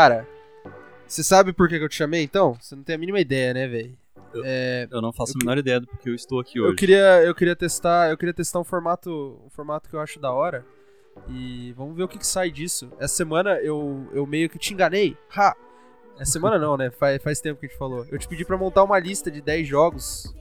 Cara, você sabe por que que eu te chamei então? Você não tem a mínima ideia, né, velho? Eu- É, Eu não faço Eu a menor ideia do porque eu estou aqui hoje. eu queria, eu queria testar, eu queria testar um formato, um formato que eu acho da hora. E vamos ver o que, que sai disso. Essa semana eu, eu meio que te enganei. Ha! Essa semana não, né? Faz, faz tempo que a gente falou. Eu te pedi pra montar uma lista de 10 jogos,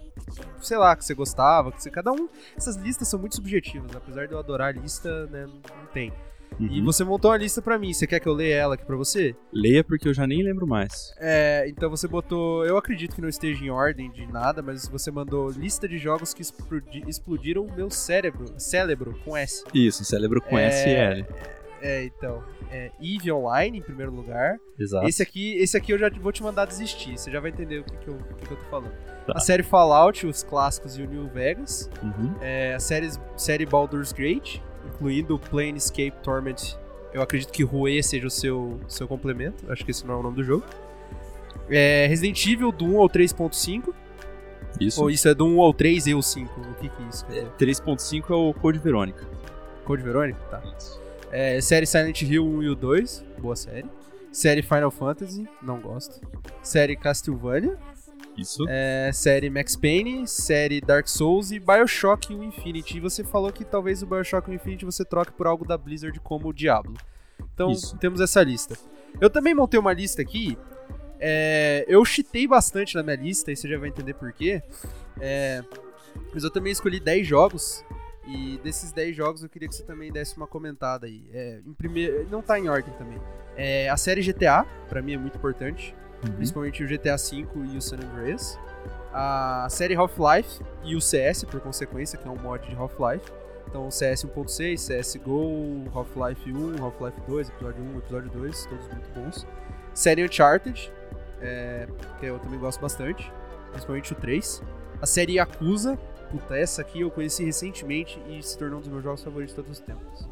sei lá, que você gostava, que você cada um, essas listas são muito subjetivas, apesar de eu adorar a lista, né, não tem. E Uhum. você montou uma lista pra mim. Você quer que eu leia ela aqui pra você? Leia porque eu já nem lembro mais. É, então você botou. Eu acredito que não esteja em ordem de nada, mas você mandou lista de jogos que explodi- explodiram o meu cérebro. Cérebro, com S. Isso, cérebro com É, SL. É, então. É, Eve Online, em primeiro lugar. Exato. Esse aqui, esse aqui eu já vou te mandar desistir. Você já vai entender o que, que, eu, o que que eu tô falando. Tá. A série Fallout, os clássicos e o New Vegas. Uhum. É, a série, série Baldur's Gate, incluindo o Planescape Torment. Eu acredito que Rue seja o seu, seu complemento. Acho que esse não é o nome do jogo. É, Resident Evil do 1 ao 3.5. Isso. Ou isso é do 1 ao 3 e o 5? O que que é isso? dizer? 3.5 é o Code Verônica. Code Verônica? Tá. É, série Silent Hill 1 e o 2. Boa série. Série Final Fantasy. Não gosto. Série Castlevania. Isso. É, série Max Payne, série Dark Souls e Bioshock Infinity. E você falou que talvez o Bioshock Infinity você troque por algo da Blizzard como o Diablo. Então Isso. temos essa lista. Eu também montei uma lista aqui. é, eu chitei bastante na minha lista, e você já vai entender por quê. É, mas eu também escolhi 10 jogos. E desses 10 jogos eu queria que você também desse uma comentada aí. É, em primeiro, não tá em ordem também. É, a série GTA, pra mim é muito importante Uhum. principalmente o GTA V e o San Andreas. A série Half-Life e o CS, por consequência, que é um mod de Half-Life. Então, CS 1.6, CSGO, Half-Life 1, Half-Life 2, episódio 1, episódio 2, todos muito bons. Série Uncharted, é, que eu também gosto bastante, principalmente o 3. A série Yakuza, puta, essa aqui eu conheci recentemente e se tornou um dos meus jogos favoritos de todos os tempos.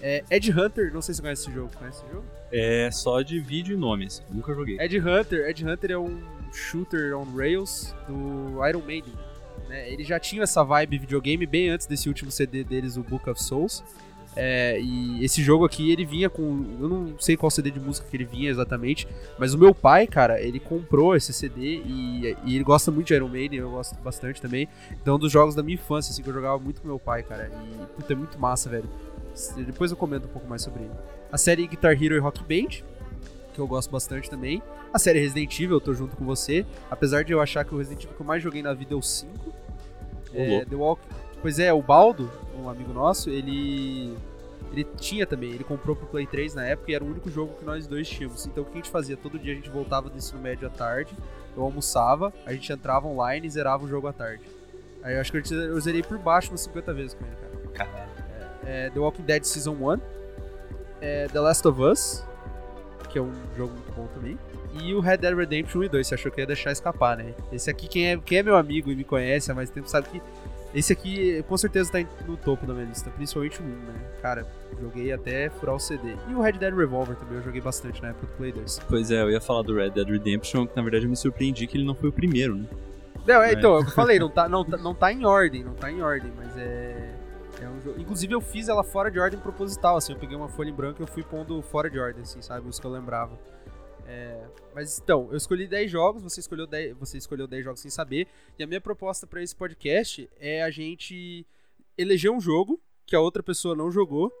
É, Ed Hunter, não sei se você conhece esse jogo, conhece esse jogo? É só de vídeo e nomes. Nunca joguei. Ed Hunter, Ed Hunter é um shooter on rails do Iron Maiden. né? Ele já tinha essa vibe videogame bem antes desse último CD deles, o Book of Souls. É, e esse jogo aqui, ele vinha com. Eu não sei qual CD de música que ele vinha exatamente, mas o meu pai, cara, ele comprou esse CD e, e ele gosta muito de Iron Maiden, eu gosto bastante também. Então, é um dos jogos da minha infância, assim, que eu jogava muito com meu pai, cara. E, puta, é muito massa, velho. Depois eu comento um pouco mais sobre ele. A série Guitar Hero e Rock Band, que eu gosto bastante também. A série Resident Evil, eu tô junto com você. Apesar de eu achar que o Resident Evil que eu mais joguei na vida é o 5. É. The Walk... Pois é, o Baldo, um amigo nosso, ele. Ele tinha também, ele comprou pro Play 3 na época e era o único jogo que nós dois tínhamos. Então o que a gente fazia? Todo dia a gente voltava do ensino médio à tarde, eu almoçava, a gente entrava online e zerava o jogo à tarde. Aí eu acho que eu, eu zerei por baixo umas 50 vezes com ele, cara Caralho. É, The Walking Dead Season 1, é, The Last of Us, que é um jogo muito bom também, e o Red Dead Redemption 1 e 2, você achou que ia deixar escapar, né? Esse aqui, quem é, quem é meu amigo e me conhece há mais tempo, sabe que esse aqui com certeza tá no topo da minha lista, principalmente o 1, né? Cara, joguei até furar o CD. E o Red Dead Revolver também, eu joguei bastante na época do Play 2. Pois é, eu ia falar do Red Dead Redemption, que na verdade eu me surpreendi que ele não foi o primeiro, né? Não, é, É. então, eu falei, não tá, não, tá- não tá em ordem, não tá em ordem, mas é. É um jogo. Inclusive eu fiz ela fora de ordem proposital, assim, eu peguei uma folha em branco e eu fui pondo fora de ordem, assim, sabe? Os que eu lembrava. É, Mas então, eu escolhi 10 jogos, você escolheu 10, você escolheu 10 jogos sem saber, e a minha proposta pra esse podcast é a gente eleger um jogo que a outra pessoa não jogou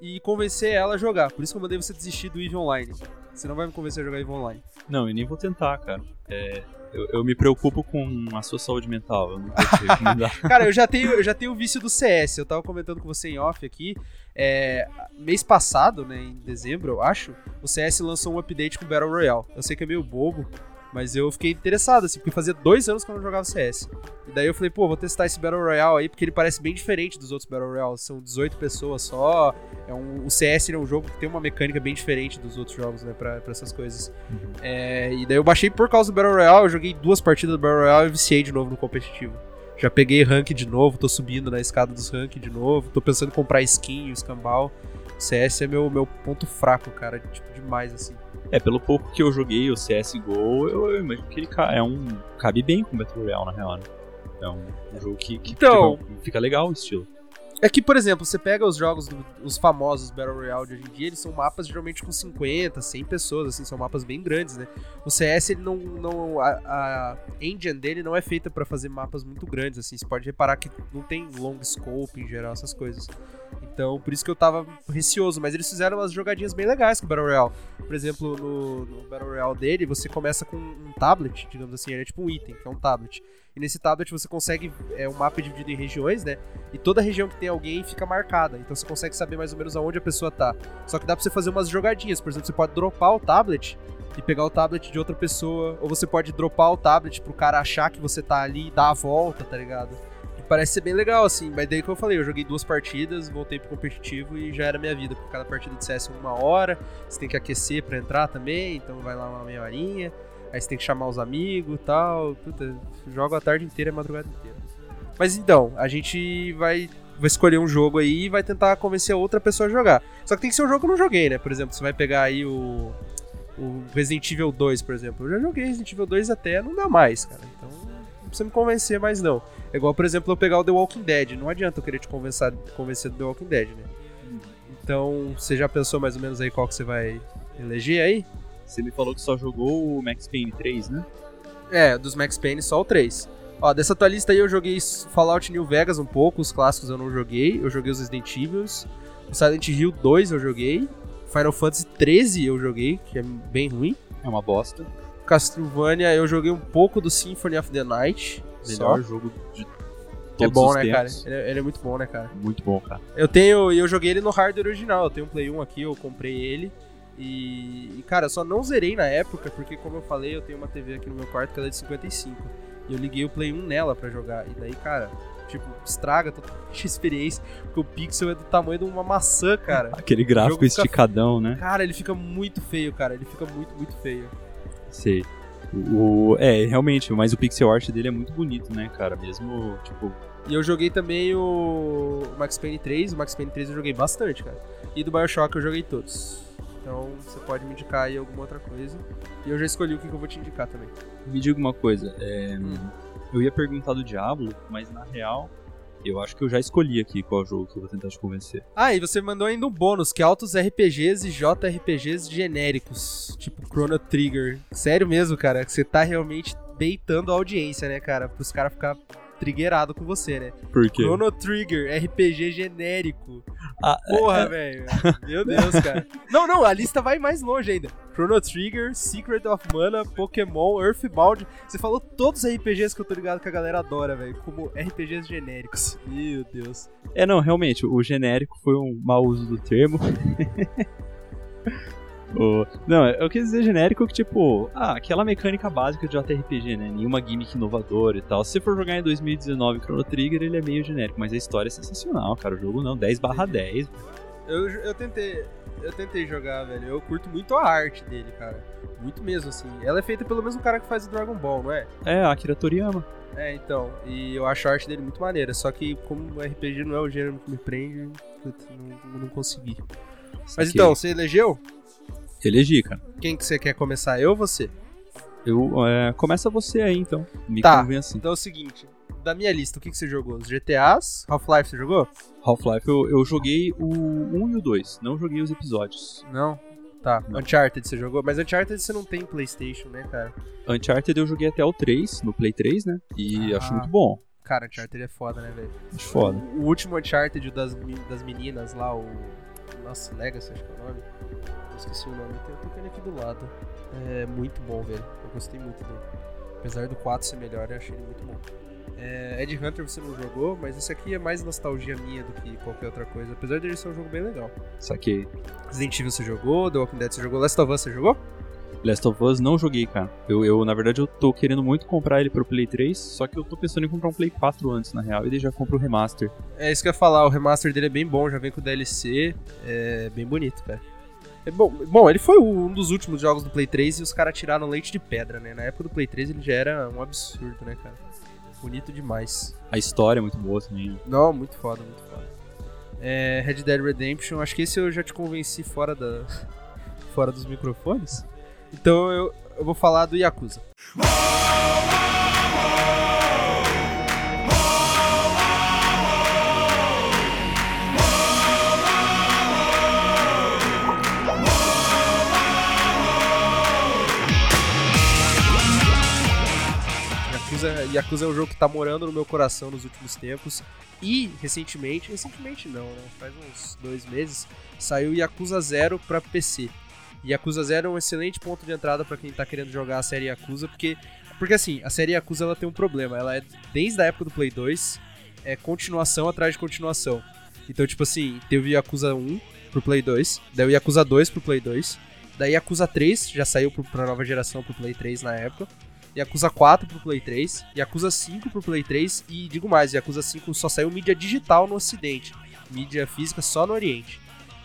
e convencer ela a jogar. Por isso que eu mandei você desistir do EVE Online. Você não vai me convencer a jogar EVE Online. Não, e nem vou tentar, cara. É, eu, eu me preocupo com a sua saúde mental. Eu não consigo. Cara, eu já tenho, eu já tenho o vício do CS. Eu tava comentando com você em off aqui. É, mês passado, né, em dezembro, eu acho, o CS lançou um update com Battle Royale. Eu sei que é meio bobo, Mas eu fiquei interessado, assim, porque fazia dois anos que eu não jogava CS. E daí eu falei, pô, vou testar esse Battle Royale aí, porque ele parece bem diferente dos outros Battle Royales. São 18 pessoas só. É um, o CS é um jogo que tem uma mecânica bem diferente dos outros jogos, né, pra, pra essas coisas. É, e daí eu baixei por causa do Battle Royale, eu joguei duas partidas do Battle Royale e viciei de novo no competitivo. Já peguei rank de novo, tô subindo na escada dos rank de novo, tô pensando em comprar skin e o escambau. CS é meu, meu ponto fraco, cara, tipo, demais, assim. É, pelo pouco que eu joguei o CSGO, eu, eu imagino que ele é um. cabe bem com o Battle Royale, na real, né? É um, um jogo que, que Então- fica legal o estilo. É que, por exemplo, você pega os jogos, do- os famosos Battle Royale de hoje em dia, eles são mapas geralmente com 50, 100 pessoas, assim, são mapas bem grandes, né? O CS, ele não. não a, a engine dele não é feita pra fazer mapas muito grandes, assim. Você pode reparar que não tem long scope em geral, essas coisas. Então, por isso que eu tava receoso, mas eles fizeram umas jogadinhas bem legais com o Battle Royale. Por exemplo, no, no Battle Royale dele, você começa com um tablet, digamos assim, ele é tipo um item, que é um tablet. E nesse tablet você consegue. É um mapa dividido em regiões, né? E toda região que tem alguém fica marcada. Então você consegue saber mais ou menos aonde a pessoa tá. Só que dá pra você fazer umas jogadinhas. Por exemplo, você pode dropar o tablet e pegar o tablet de outra pessoa. Ou você pode dropar o tablet pro cara achar que você tá ali e dar a volta, tá ligado? E parece ser bem legal, assim. Mas daí que eu falei, eu joguei duas partidas, voltei pro competitivo e já era minha vida. Porque cada partida de CS é uma hora. Você tem que aquecer pra entrar também. Então vai lá uma meia horinha. Aí você tem que chamar os amigos e tal. Puta, jogo a tarde inteira a madrugada inteira. Mas então, a gente vai, vai escolher um jogo aí e vai tentar convencer outra pessoa a jogar. Só que tem que ser um jogo que eu não joguei, né? Por exemplo, você vai pegar aí o, o Resident Evil 2, por exemplo. Eu já joguei Resident Evil 2 até não dá mais, cara. Então não precisa me convencer mais não. É igual, por exemplo, eu pegar o The Walking Dead. Não adianta eu querer te convencer, convencer do The Walking Dead, né? Então, você já pensou mais ou menos aí qual que você vai eleger aí? Você me falou que só jogou o Max Payne 3, né? É, dos Max Payne só o 3. Ó, dessa tua lista aí eu joguei Fallout New Vegas um pouco, os clássicos eu não joguei. Eu joguei os Resident Evil. O Silent Hill 2 eu joguei. Final Fantasy 13 eu joguei, que é bem ruim. É uma bosta. Castlevania eu joguei um pouco do Symphony of the Night. Melhor Só. jogo de É bom, né, cara? tempos. Ele é, ele é muito bom, né, cara? Muito bom, cara. Eu tenho. Eu joguei ele no hardware original. Eu tenho um Play 1 aqui, eu comprei ele. E, e, cara, eu só não zerei na época, porque como eu falei, eu tenho uma TV aqui no meu quarto que ela é de 55. E eu liguei o Play 1 nela pra jogar. E daí, cara, tipo, estraga totalmente a experiência. Porque o pixel é do tamanho de uma maçã, cara. Aquele gráfico jogo fica- esticadão, né? Cara, ele fica muito feio, cara. Ele fica muito, muito feio. Sei. O, o- é, realmente, mas o pixel art dele é muito bonito, né, cara? Mesmo, tipo, E eu joguei também o Max Payne 3. O Max Payne 3 eu joguei bastante, cara. E do Bioshock eu joguei todos. Então você pode me indicar aí alguma outra coisa. E eu já escolhi o que que eu vou te indicar também. me diga uma coisa. é, Hum. Eu ia perguntar do Diablo, mas na real, eu acho que eu já escolhi aqui qual jogo que eu vou tentar te convencer. Ah, e você mandou ainda um bônus, que é altos RPGs e JRPGs genéricos, tipo Chrono Trigger. Sério mesmo, cara, que você tá realmente beitando a audiência, né, cara? Pros caras ficar triggerado com você, né? Por quê? Chrono Trigger, RPG genérico. Ah, Porra, velho. Meu Deus, cara. Não, não, a lista vai mais longe ainda. Chrono Trigger, Secret of Mana, Pokémon, Earthbound. Você falou todos os RPGs que eu tô ligado que a galera adora, velho, como RPGs genéricos. Meu Deus. É, não, realmente, o genérico foi um mau uso do termo. O- Não, eu quis dizer genérico que, tipo, ah, aquela mecânica básica de JRPG, né? Nenhuma gimmick inovadora e tal. Se você for jogar em 2019 Chrono Trigger, ele é meio genérico, mas a história é sensacional, cara. O jogo não, 10 barra 10. Eu, eu tentei. Eu tentei jogar, velho. Eu curto muito a arte dele, cara. Muito mesmo, assim. Ela é feita pelo mesmo cara que faz o Dragon Ball, não é? É, Akira Toriyama. É, então. E eu acho a arte dele muito maneira. Só que, como o RPG não é o gênero que me prende, putz, não, não consegui. Mas então, você elegeu? Elegi, cara. Quem que você quer começar? Eu ou você? Eu, é, começa você aí, então. Me Tá. convence. Então é o seguinte. Da minha lista, o que, que você jogou? Os GTAs? Half-Life você jogou? Half-Life, eu, eu joguei o 1 e o 2. Não joguei os episódios. Não. Tá. Não. Uncharted você jogou? Mas Uncharted você não tem Playstation, né, cara? Uncharted eu joguei até o 3, no Play 3, né? E Ah. acho muito bom. Cara, Uncharted é foda, né, velho? Acho foda. O último Uncharted das, das meninas lá, o. Nossa, Legacy, acho que é o nome. Esqueci o nome, eu tô tendo aqui do lado. É muito bom, velho. Eu gostei muito dele. Apesar do 4 ser melhor, eu achei ele muito bom. É, Ed Hunter você não jogou, mas esse aqui é mais nostalgia minha do que qualquer outra coisa. Apesar dele ser um jogo bem legal. Saquei. Resident Evil você jogou, The Walking Dead você jogou, Last of Us você jogou? Last of Us não joguei, cara. Eu, eu, na verdade, eu tô querendo muito comprar ele pro Play 3, só que eu tô pensando em comprar um Play 4 antes, na real, e daí já compro o remaster. É isso que eu ia falar, o remaster dele é bem bom, já vem com o DLC, é bem bonito, cara. É bom, bom, ele foi um dos últimos jogos do Play 3 e os caras tiraram leite de pedra, né? Na época do Play 3 ele já era um absurdo, né, cara? Bonito demais. A história é muito boa também. Não, muito foda, muito foda. É, Red Dead Redemption, acho que esse eu já te convenci fora da fora dos microfones. Então eu, eu vou falar do Yakuza. Yakuza, Yakuza é um jogo que tá morando no meu coração nos últimos tempos. E, recentemente, recentemente não, né? Faz uns dois meses, saiu Yakuza Zero pra PC. Yakuza Zero é um excelente ponto de entrada para quem tá querendo jogar a série Yakuza, porque, porque assim, a série Yakuza ela tem um problema. Ela é, desde a época do Play 2, é continuação atrás de continuação. Então, tipo assim, teve Yakuza 1 pro Play 2, daí o Yakuza 2 pro Play 2, daí Yakuza 3 já saiu pra nova geração pro Play 3 na época. Yakuza 4 pro Play 3, Yakuza 5 pro Play 3 e digo mais, Yakuza 5 só saiu mídia digital no ocidente, mídia física só no oriente.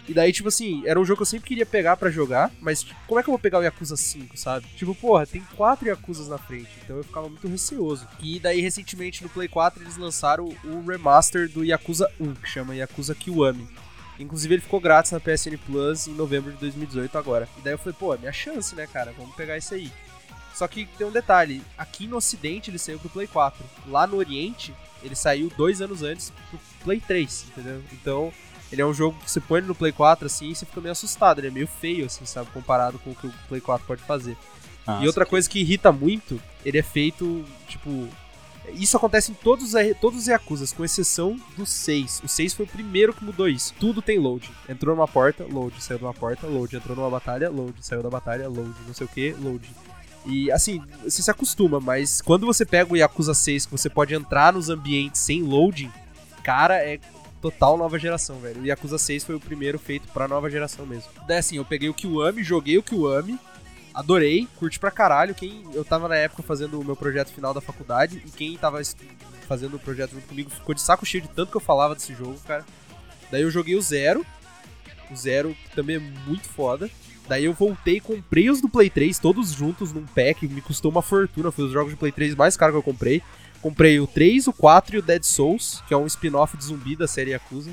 E daí, tipo assim, era um jogo que eu sempre queria pegar para jogar, mas tipo, como é que eu vou pegar o Yakuza 5, sabe? Tipo, porra, tem quatro Yakuzas na frente, então eu ficava muito receoso. E daí, recentemente, no Play 4, eles lançaram o remaster do Yakuza 1, que chama Yakuza Kiwami. Inclusive, ele ficou grátis na PSN Plus em novembro de 2018 agora. E daí eu falei, pô, é minha chance, né, cara? Vamos pegar isso aí. Só que tem um detalhe, aqui no ocidente ele saiu pro Play 4. Lá no oriente, ele saiu dois anos antes pro Play 3, entendeu? Então, ele é um jogo que você põe no Play 4 assim e você fica meio assustado. Ele é meio feio, assim, sabe? Comparado com o que o Play 4 pode fazer. Ah, e outra sim. coisa que irrita muito, ele é feito, tipo. Isso acontece em todos os, todos os Yakuzas, com exceção do 6. O 6 foi o primeiro que mudou isso. Tudo tem load. Entrou numa porta, load. Saiu de uma porta, load. Entrou numa batalha, load. Saiu da batalha, load. Não sei o que, load. E assim, você se acostuma, mas quando você pega o Yakuza 6, que você pode entrar nos ambientes sem loading, cara, é total nova geração, velho. O Yakuza 6 foi o primeiro feito pra nova geração mesmo. Daí assim, eu peguei o Kiwami, joguei o Kiwami, adorei, curti pra caralho. Quem eu tava na época fazendo o meu projeto final da faculdade e quem tava fazendo o projeto junto comigo ficou de saco cheio de tanto que eu falava desse jogo, cara. Daí eu joguei o Zero. O Zero também é muito foda. Daí eu voltei e comprei os do Play 3, todos juntos num pack, me custou uma fortuna, foi os jogos de Play 3 mais caros que eu comprei. Comprei o 3, o 4 e o Dead Souls, que é um spin-off de zumbi da série Yakuza.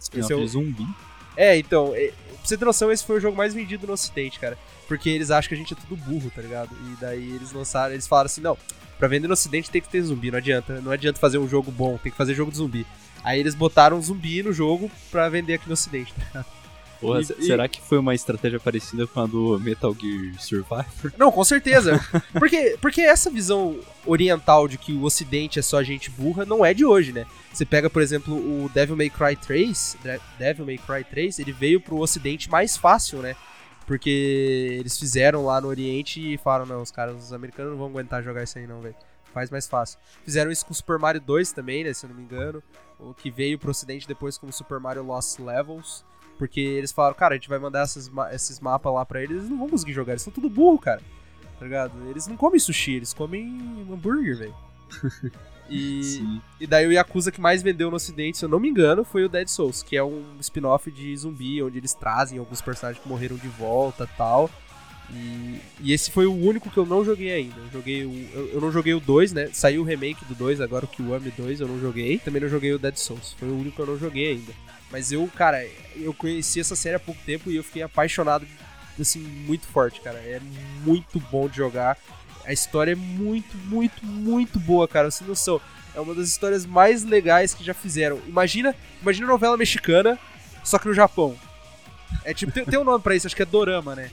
Spin-off é o- de zumbi. É, então, é, pra você ter noção, esse foi o jogo mais vendido no ocidente, cara. Porque eles acham que a gente é tudo burro, tá ligado? E daí eles lançaram, eles falaram assim, não, pra vender no ocidente tem que ter zumbi, não adianta. Não adianta fazer um jogo bom, tem que fazer jogo de zumbi. Aí eles botaram zumbi no jogo pra vender aqui no ocidente, tá ligado? Porra, E- e- será que foi uma estratégia parecida com a do Metal Gear Survivor? Não, com certeza. Porque, porque essa visão oriental de que o ocidente é só gente burra não é de hoje, né? Você pega, por exemplo, o Devil May Cry 3, De- Devil May Cry 3, ele veio pro ocidente mais fácil, né? Porque eles fizeram lá no oriente e falaram, não, os caras, os americanos não vão aguentar jogar isso aí não, velho. Faz mais fácil. Fizeram isso com o Super Mario 2 também, né, se eu não me engano. O que veio pro ocidente depois como Super Mario Lost Levels. Porque eles falaram, cara, a gente vai mandar esses, ma- esses mapas lá pra eles, eles não vão conseguir jogar, eles são tudo burro, cara. Tá ligado? Eles não comem sushi, eles comem hambúrguer, velho. E, Sim. e daí o Yakuza que mais vendeu no ocidente, se eu não me engano, foi o Dead Souls, que é um spin-off de zumbi, onde eles trazem alguns personagens que morreram de volta tal. E, e esse foi o único que eu não joguei ainda. Eu, joguei o, eu, eu não joguei o 2, né? Saiu o remake do 2, agora o Kiwami 2 eu não joguei. Também não joguei o Dead Souls. Foi o único que eu não joguei ainda. Mas eu, cara, eu conheci essa série há pouco tempo e eu fiquei apaixonado, assim, muito forte, cara. É muito bom de jogar. A história é muito, muito, muito boa, cara. Você tem noção. É uma das histórias mais legais que já fizeram. Imagina, imagina novela mexicana, só que no Japão. É tipo, tem, tem um nome pra isso, acho que é Dorama, né?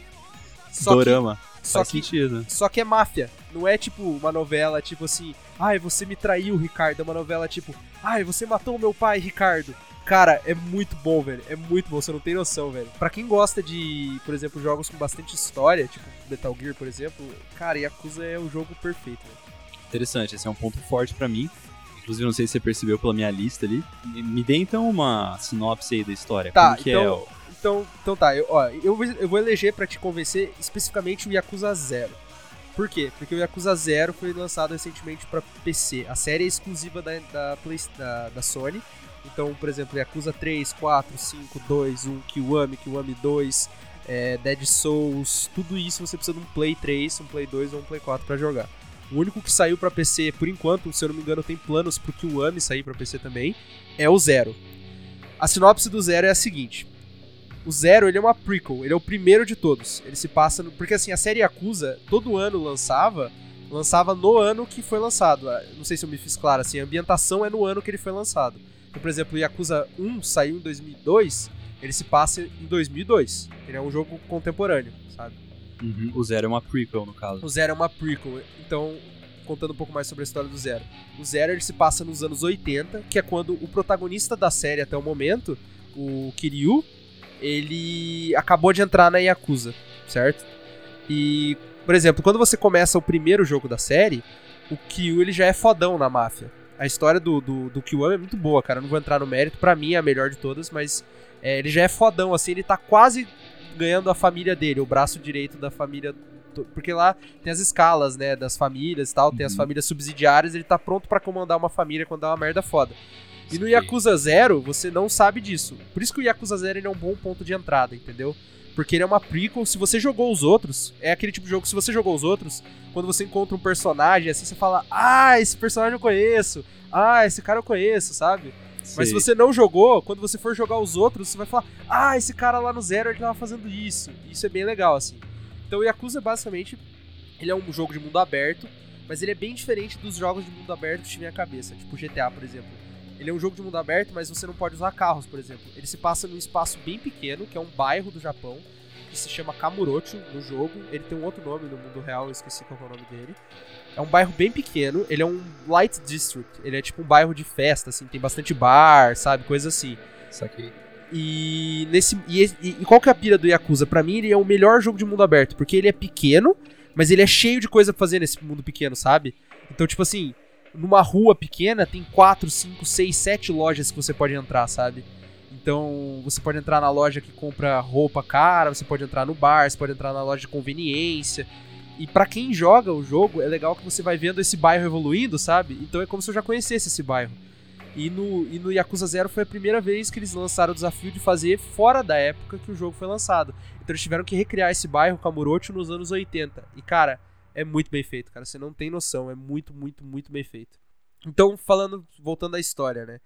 Só que- Dorama. só Faz que, sentido. só que é máfia. Não é tipo uma novela tipo assim, ai, você me traiu, Ricardo. É uma novela tipo, ai, você matou meu pai, Ricardo. Cara, é muito bom, velho. É muito bom, você não tem noção, velho. Pra quem gosta de, por exemplo, jogos com bastante história, tipo Metal Gear, por exemplo, cara, Yakuza é o jogo perfeito, velho. Interessante, esse é um ponto forte pra mim. Inclusive, não sei se você percebeu pela minha lista ali. Me, dê então uma sinopse aí da história. Tá, Como que então- é o... Então, então tá, eu, ó, eu, vou- eu vou eleger pra te convencer especificamente o Yakuza Zero. Por quê? Porque o Yakuza Zero foi lançado recentemente pra PC. A série é exclusiva da, da, Play- da, da Sony. Então, por exemplo, Yakuza 3, 4, 5, 2, 1, Kiwami, Kiwami 2, é, Dead Souls, tudo isso você precisa de um Play 3, um Play 2 ou um Play 4 pra jogar. O único que saiu pra PC, por enquanto, se eu não me engano, tem planos pro Kiwami sair pra PC também, é o Zero. A sinopse do Zero é a seguinte: o Zero ele é uma prequel, ele é o primeiro de todos. Ele se passa no, porque assim a série Yakuza todo ano lançava, lançava no ano que foi lançado. Ah, Não sei se eu me fiz claro assim, a ambientação é no ano que ele foi lançado. Então, por exemplo, o Yakuza 1 saiu em 2002, ele se passa em 2002. Ele é um jogo contemporâneo, sabe? Uhum. O Zero é uma prequel, no caso. O Zero é uma prequel, então contando um pouco mais sobre a história do Zero. O Zero ele se passa nos anos 80, que é quando o protagonista da série até o momento, o Kiryu, ele acabou de entrar na Yakuza, certo? E, por exemplo, quando você começa o primeiro jogo da série, o Kiryu ele já é fodão na máfia. A história do, do, do Kiwami é muito boa, cara. Eu não vou entrar no mérito, pra mim é a melhor de todas, mas é, ele já é fodão, assim, ele tá quase ganhando a família dele, o braço direito da família. Porque lá tem as escalas, né, das famílias e tal, tem as Uhum. famílias subsidiárias, ele tá pronto pra comandar uma família quando dá uma merda foda. E no. Yakuza Zero, você não sabe disso. Por isso que o Yakuza Zero ele é um bom ponto de entrada, entendeu? Porque ele é uma prequel, se você jogou os outros, é aquele tipo de jogo que se você jogou os outros, quando você encontra um personagem assim, você fala, ah, esse personagem eu conheço, ah, esse cara eu conheço, sabe? Mas se você não jogou, quando você for jogar os outros, você vai falar: Ah, esse cara lá no Zero ele tava fazendo isso. Isso é bem legal, assim. Então o Yakuza, basicamente, ele é um jogo de mundo aberto, mas ele é bem diferente dos jogos de mundo aberto que tinha na cabeça, tipo GTA, por exemplo. Ele é um jogo de mundo aberto, mas você não pode usar carros, por exemplo. Ele se passa num espaço bem pequeno, que é um bairro do Japão, que se chama Kamurocho no jogo. Ele tem um outro nome no mundo real, eu esqueci qual é o nome dele. É um bairro bem pequeno, ele é um light district, ele é tipo um bairro de festa, assim, tem bastante bar, sabe, coisa assim. Saquei. E nesse e, e- qual que é a pira do Yakuza? Pra mim ele é o melhor jogo de mundo aberto, porque ele é pequeno, mas ele é cheio de coisa pra fazer nesse mundo pequeno, sabe? Então, tipo assim, numa rua pequena tem 4, 5, 6, 7 lojas que você pode entrar, sabe? Então, você pode entrar na loja que compra roupa cara, você pode entrar no bar, você pode entrar na loja de conveniência. E pra quem joga o jogo, é legal que você vai vendo esse bairro evoluindo, sabe? Então é como se eu já conhecesse esse bairro. E no, e no Yakuza Zero foi a primeira vez que eles lançaram o desafio de fazer fora da época que o jogo foi lançado. Então eles tiveram que recriar esse bairro Kamurocho nos anos 80. E cara, é muito bem feito, cara. Você não tem noção. É muito, muito, muito bem feito. Então, falando, voltando à história, né?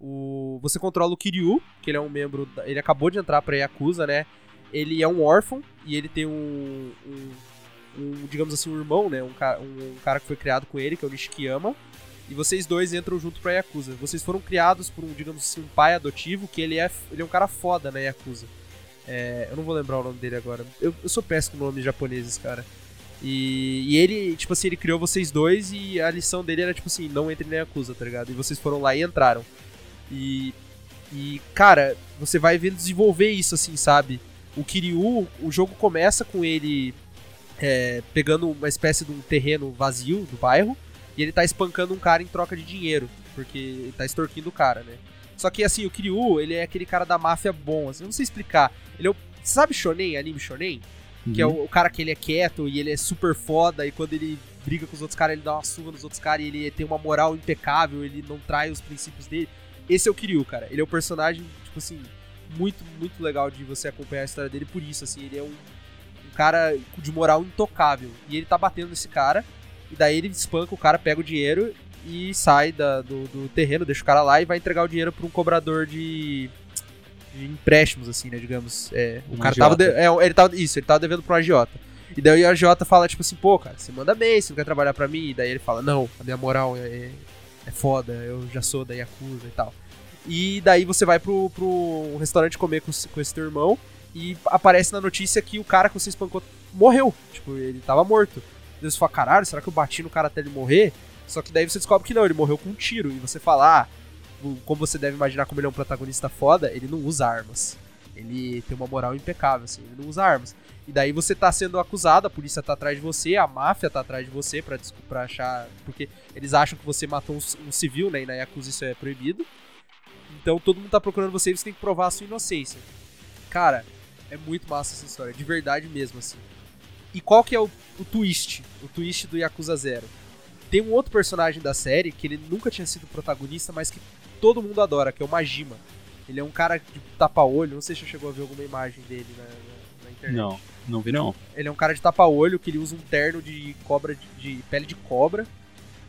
O, você controla o Kiryu, que ele é um membro. da- ele acabou de entrar pra Yakuza, né? Ele é um órfão e ele tem um. um, um, digamos assim, um irmão, né? Um, um, um cara que foi criado com ele, que é o Nishikiyama. E vocês dois entram junto pra Yakuza. Vocês foram criados por um, digamos assim, um pai adotivo, que ele é, ele é um cara foda na Yakuza. É, eu não vou lembrar o nome dele agora. Eu, eu sou péssimo com nomes japoneses, cara. E, e ele, tipo assim, ele criou vocês dois e a lição dele era, tipo assim, não entre na Yakuza, tá ligado? E vocês foram lá e entraram. E, e cara, você vai vendo desenvolver isso, assim, sabe? O Kiryu, o jogo começa com ele é, pegando uma espécie de um terreno vazio do bairro e ele tá espancando um cara em troca de dinheiro, porque ele tá extorquindo o cara, né? Só que assim, o Kiryu, ele é aquele cara da máfia bom, assim, eu não sei explicar. Ele é o. Sabe Shonen, anime Shonen? Que é o, o cara que ele é quieto e ele é super foda, e quando ele briga com os outros caras, ele dá uma surra nos outros caras e ele tem uma moral impecável, ele não trai os princípios dele. Esse é o Kiryu, cara. Ele é um personagem, tipo assim, muito, muito legal de você acompanhar a história dele por isso, assim, ele é um, um cara de moral intocável. E ele tá batendo nesse cara, e daí ele espanca o cara, pega o dinheiro e sai da- do, do terreno, deixa o cara lá e vai entregar o dinheiro pra um cobrador de, de empréstimos, assim, né, digamos. É, o Um cara tava... de- agiota. é, ele tava... Isso, ele tava devendo pra um agiota. E daí o agiota fala, tipo assim, pô, cara, você manda bem, você não quer trabalhar pra mim? E daí ele fala, não, a minha moral é, é foda, eu já sou da Yakuza e tal. E daí você vai pro, pro restaurante comer com, esse- com esse teu irmão e aparece na notícia que o cara que você espancou morreu. Tipo, ele tava morto. Deus fala, caralho, será que eu bati no cara até ele morrer? Só que daí você descobre que não, ele morreu com um tiro. E você fala, ah, como você deve imaginar como ele é um protagonista foda, ele não usa armas. Ele tem uma moral impecável, assim, ele não usa armas. E daí você tá sendo acusado, a polícia tá atrás de você, a máfia tá atrás de você pra, pra achar. Porque eles acham que você matou um, um civil, né? E na Yakuza isso é proibido. Então todo mundo tá procurando você e você tem que provar a sua inocência. Cara, é muito massa essa história, de verdade mesmo, assim. E qual que é o, o twist? O twist do Yakuza Zero? Tem um outro personagem da série que ele nunca tinha sido protagonista, mas que todo mundo adora, que é o Majima. Ele é um cara de tapa-olho, não sei se você chegou a ver alguma imagem dele na, na, na internet. Não, não vi não. Ele é um cara de tapa-olho que ele usa um terno de cobra de, de pele de cobra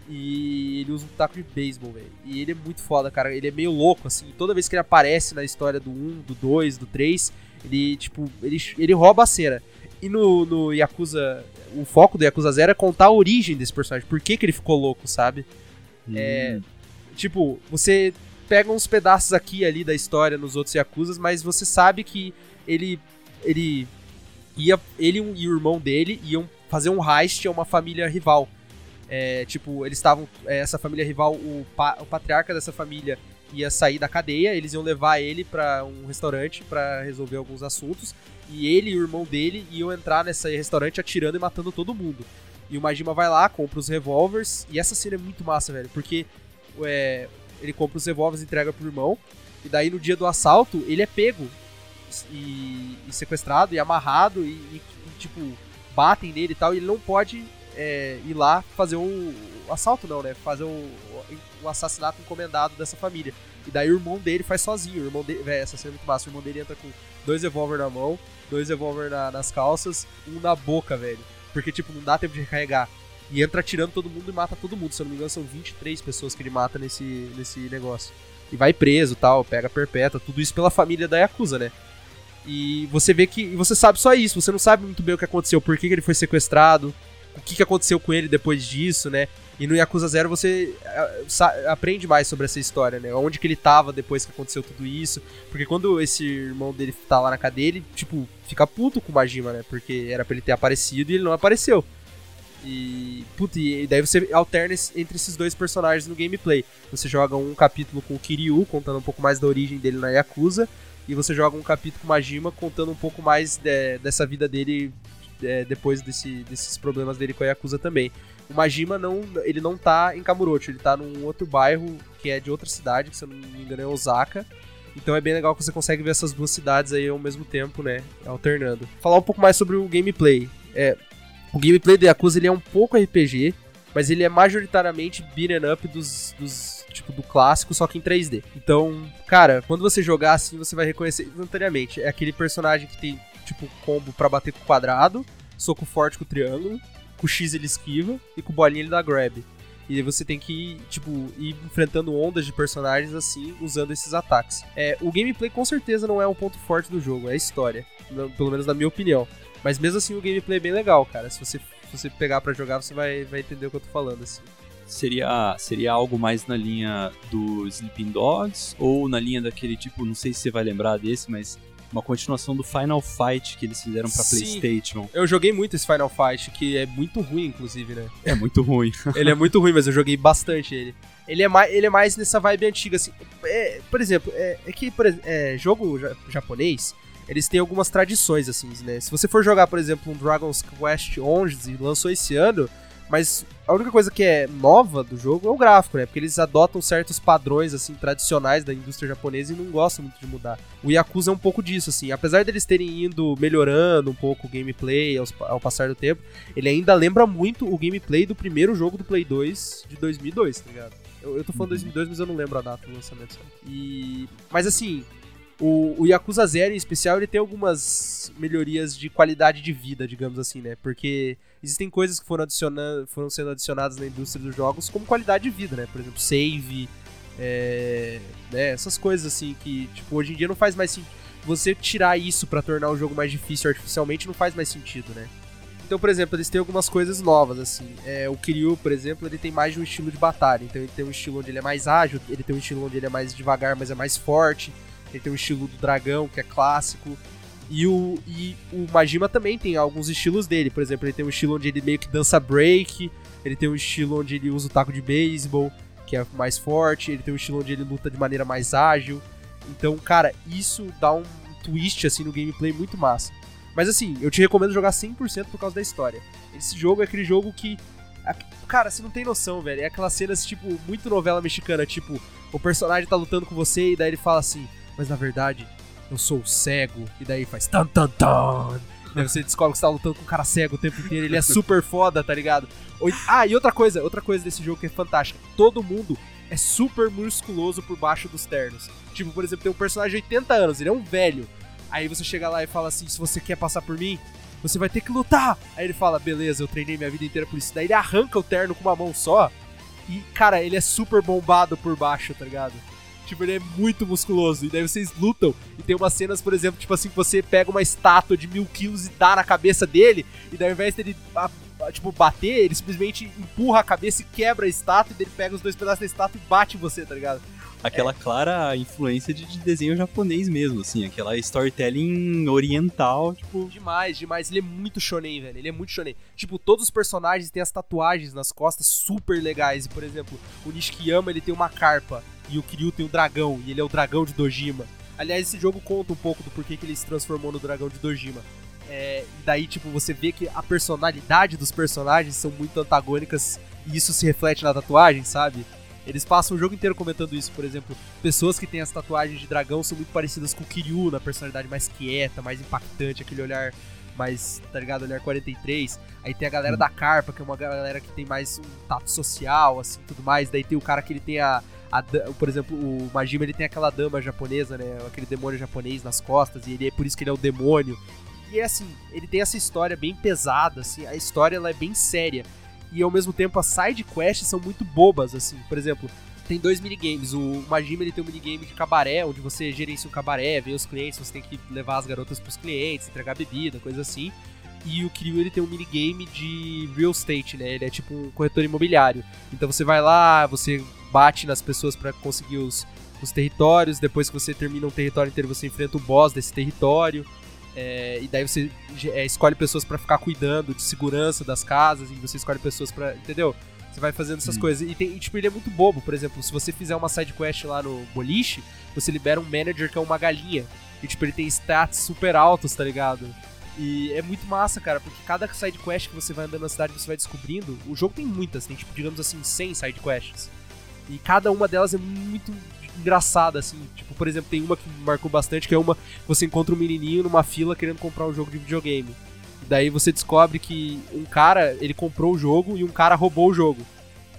e ele usa um taco de beisebol, velho. E ele é muito foda, cara. Ele é meio louco assim. Toda vez que ele aparece na história do 1, do 2, do 3, ele tipo, ele, ele rouba a cena. E no, no Yakuza, o foco do Yakuza Zero é contar a origem desse personagem, por que, que ele ficou louco, sabe? É, Hum, Tipo, você pega uns pedaços aqui ali da história nos outros Yakuzas, mas você sabe que ele ele ia ele e o irmão dele iam fazer um heist a uma família rival. É, tipo, eles estavam é, essa família rival, o, pa- o patriarca dessa família ia sair da cadeia, eles iam levar ele pra um restaurante pra resolver alguns assuntos, e ele e o irmão dele iam entrar nesse restaurante atirando e matando todo mundo. E o Majima vai lá, compra os revólveres, e essa cena é muito massa, velho, porque é, ele compra os revólveres e entrega pro irmão. E daí no dia do assalto, ele é pego e, e sequestrado e amarrado e, e- e, tipo, batem nele e tal. E ele não pode é, ir lá fazer o, o assalto, não, né? Fazer o, o assassinato encomendado dessa família. E daí o irmão dele faz sozinho. O irmão dele, véi, essa cena é muito massa. O irmão dele entra com dois revólver na mão, dois revólver na- nas calças, um na boca, velho. Porque, tipo, não dá tempo de recarregar. E entra atirando todo mundo e mata todo mundo. Se eu não me engano, são 23 pessoas que ele mata nesse, nesse negócio. E vai preso tal, pega perpétua, tudo isso pela família da Yakuza, né? E você vê que. Você sabe só isso, você não sabe muito bem o que aconteceu, por que, que ele foi sequestrado, o que, que aconteceu com ele depois disso, né? E no Yakuza Zero você aprende mais sobre essa história, né? Onde que ele tava depois que aconteceu tudo isso. Porque quando esse irmão dele tá lá na cadeia, ele, tipo, fica puto com o Majima, né? Porque era pra ele ter aparecido e ele não apareceu. E, puta, e daí você alterna entre esses dois personagens no gameplay. Você joga um capítulo com o Kiryu, contando um pouco mais da origem dele na Yakuza, e você joga um capítulo com o Majima, contando um pouco mais de- dessa vida dele é, depois desse- desses problemas dele com a Yakuza também. O Majima não, ele não tá em Kamurocho, ele tá num outro bairro que é de outra cidade, que se eu não me engano é Osaka. Então é bem legal que você consegue ver essas duas cidades aí ao mesmo tempo, né? Alternando. Falar um pouco mais sobre o gameplay. É, o gameplay do Yakuza ele é um pouco RPG, mas ele é majoritariamente beat'em up dos, dos tipo do clássico, só que em 3D. Então, cara, quando você jogar assim, você vai reconhecer instantaneamente. É aquele personagem que tem tipo combo pra bater com o quadrado, soco forte com o triângulo, com o X ele esquiva e com bolinha ele dá grab. E você tem que, tipo, ir enfrentando ondas de personagens assim, usando esses ataques. É, o gameplay com certeza não é o ponto forte do jogo, é a história. Pelo menos na minha opinião. Mas mesmo assim o gameplay é bem legal, cara. Se você, se você pegar pra jogar, você vai, vai entender o que eu tô falando, assim. Seria, seria algo mais na linha do Sleeping Dogs ou na linha daquele tipo, não sei se você vai lembrar desse, mas uma continuação do Final Fight que eles fizeram pra Sim. PlayStation. Eu joguei muito esse Final Fight, que é muito ruim, inclusive, né? É muito ruim. ele é muito ruim, mas eu joguei bastante ele. Ele é mais, ele é mais nessa vibe antiga, assim. É, por exemplo, é, é que por é, jogo ja- japonês, eles têm algumas tradições, assim, né? Se você for jogar, por exemplo, um Dragon's Quest 11, lançou esse ano, mas a única coisa que é nova do jogo é o gráfico, né? Porque eles adotam certos padrões, assim, tradicionais da indústria japonesa e não gostam muito de mudar. O Yakuza é um pouco disso, assim. Apesar deles terem ido melhorando um pouco o gameplay aos- ao passar do tempo, ele ainda lembra muito o gameplay do primeiro jogo do Play 2 de 2002, tá ligado? Eu, eu tô falando 2002, mas eu não lembro a data do lançamento. E... Mas assim, o, o Yakuza Zero em especial, ele tem algumas melhorias de qualidade de vida, digamos assim, né? Porque existem coisas que foram, adiciona- foram sendo adicionadas na indústria dos jogos como qualidade de vida, né? Por exemplo, save, é, né? essas coisas assim que, tipo, hoje em dia não faz mais sentido. Você tirar isso pra tornar o jogo mais difícil artificialmente não faz mais sentido, né? Então, por exemplo, eles têm algumas coisas novas, assim. É, o Kiryu, por exemplo, ele tem mais de um estilo de batalha. Então ele tem um estilo onde ele é mais ágil, ele tem um estilo onde ele é mais devagar, mas é mais forte. Tem um estilo do dragão, que é clássico. E o, e o Majima também tem alguns estilos dele. Por exemplo, ele tem um estilo onde ele meio que dança break. Ele tem um estilo onde ele usa o taco de beisebol, que é mais forte. Ele tem um estilo onde ele luta de maneira mais ágil. Então, cara, isso dá um twist assim no gameplay muito massa. Mas assim, eu te recomendo jogar 100% por causa da história. Esse jogo é aquele jogo que. Cara, você não tem noção, velho. É aquelas cenas, tipo, muito novela mexicana. Tipo, o personagem tá lutando com você e daí ele fala assim: Mas na verdade, eu sou cego, e daí faz tan tan tan. Daí você descobre que você tá lutando com um cara cego o tempo inteiro, ele é super foda, tá ligado? Ah, e outra coisa, outra coisa desse jogo que é fantástica. Todo mundo é super musculoso por baixo dos ternos. Tipo, por exemplo, tem um personagem de 80 anos, ele é um velho. Aí você chega lá e fala assim: se você quer passar por mim, você vai ter que lutar. Aí ele fala: beleza, eu treinei minha vida inteira por isso. Daí ele arranca o terno com uma mão só. E, cara, ele é super bombado por baixo, tá ligado? Tipo, ele é muito musculoso. E daí vocês lutam. E tem umas cenas, por exemplo, tipo assim, que você pega uma estátua de mil quilos e dá na cabeça dele. E daí ao invés dele, tipo, bater, ele simplesmente empurra a cabeça e quebra a estátua. E daí ele pega os dois pedaços da estátua e bate em você, tá ligado? Aquela clara influência de, de desenho japonês mesmo, assim, aquela storytelling oriental, tipo. Demais, demais. Ele é muito shonen, velho. Ele é muito shonen. Tipo, todos os personagens têm as tatuagens nas costas super legais. E, por exemplo, o Nishikiyama, ele tem uma carpa. E o Kiryu tem um dragão. E ele é o dragão de Dojima. Aliás, esse jogo conta um pouco do porquê que ele se transformou no dragão de Dojima. É, e daí, tipo, você vê que a personalidade dos personagens são muito antagônicas. E isso se reflete na tatuagem, sabe? Eles passam o jogo inteiro comentando isso, por exemplo, pessoas que têm as tatuagens de dragão são muito parecidas com o Kiryu, na personalidade mais quieta, mais impactante, aquele olhar mais, tá ligado, olhar 43. Aí tem a galera da Carpa, que é uma galera que tem mais um tato social, assim, tudo mais. Daí tem o cara que ele tem a, a por exemplo, o Majima, ele tem aquela dama japonesa, né, aquele demônio japonês nas costas, e ele é por isso que ele é o demônio. E é assim, ele tem essa história bem pesada, assim, a história ela é bem séria. E ao mesmo tempo as side quests são muito bobas, assim. Por exemplo, tem dois minigames. O Majima ele tem um minigame de cabaré, onde você gerencia um cabaré, vê os clientes, você tem que levar as garotas pros clientes, entregar bebida, coisa assim. E o Kiryu ele tem um minigame de real estate, né? Ele é tipo um corretor imobiliário. Então você vai lá, você bate nas pessoas pra conseguir os, os territórios. Depois que você termina um território inteiro, você enfrenta o boss desse território. É, e daí você é, escolhe pessoas pra ficar cuidando de segurança das casas e você escolhe pessoas pra. Entendeu? Você vai fazendo essas Hum. coisas. E, tem, e, tipo, ele é muito bobo. Por exemplo, se você fizer uma side quest lá no boliche, você libera um manager que é uma galinha. E tipo, ele tem stats super altos, tá ligado? E é muito massa, cara, porque cada side quest que você vai andando na cidade você vai descobrindo, o jogo tem muitas, tem tipo, digamos assim, 100 side quests. E cada uma delas é muito engraçada, assim. Tipo, por exemplo, tem uma que me marcou bastante, que é uma você encontra um menininho numa fila querendo comprar um jogo de videogame. Daí você descobre que um cara, ele comprou o jogo e um cara roubou o jogo.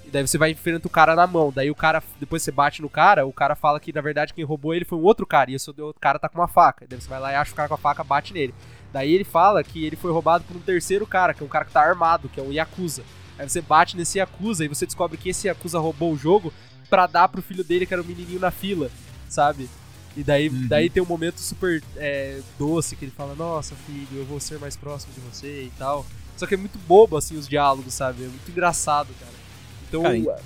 E daí você vai enfrentando o cara na mão. Daí o cara, depois você bate no cara, o cara fala que na verdade quem roubou ele foi um outro cara. E esse outro cara tá com uma faca. Daí você vai lá e acha o cara com a faca, bate nele. Daí ele fala que ele foi roubado por um terceiro cara, que é um cara que tá armado, que é um Yakuza. Aí você bate nesse Yakuza e você descobre que esse Yakuza roubou o jogo pra dar pro filho dele, que era o menininho na fila, sabe? E daí, Uhum. daí tem um momento super é, doce que ele fala: Nossa, filho, eu vou ser mais próximo de você e tal. Só que é muito bobo, assim, os diálogos, sabe? É muito engraçado, cara. Então, Cara,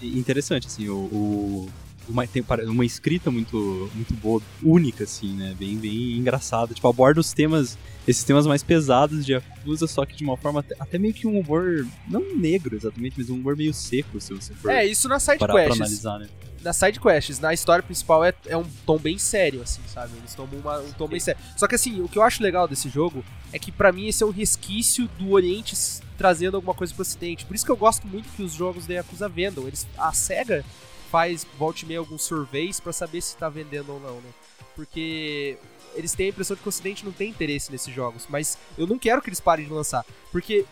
Interessante, assim, o. o- uma, tem uma escrita muito, muito boa, única, assim, né? Bem, bem engraçada. Tipo, aborda os temas, esses temas mais pesados de Yakuza, só que de uma forma até, até meio que um humor, não negro exatamente, mas um humor meio seco, se você for é, isso na side parar pra quests. analisar, né? nas side quests, na história principal é, é um tom bem sério, assim, sabe? Eles tomam uma- um tom bem sério. Só que assim, o que eu acho legal desse jogo é que pra mim esse é um resquício do Oriente trazendo alguma coisa pro Ocidente. Por isso que eu gosto muito que os jogos da Yakuza vendam. Eles, a SEGA faz, volte e meia, alguns surveys pra saber se tá vendendo ou não, né? Porque eles têm a impressão de que o Ocidente não tem interesse nesses jogos. Mas eu não quero que eles parem de lançar. Porque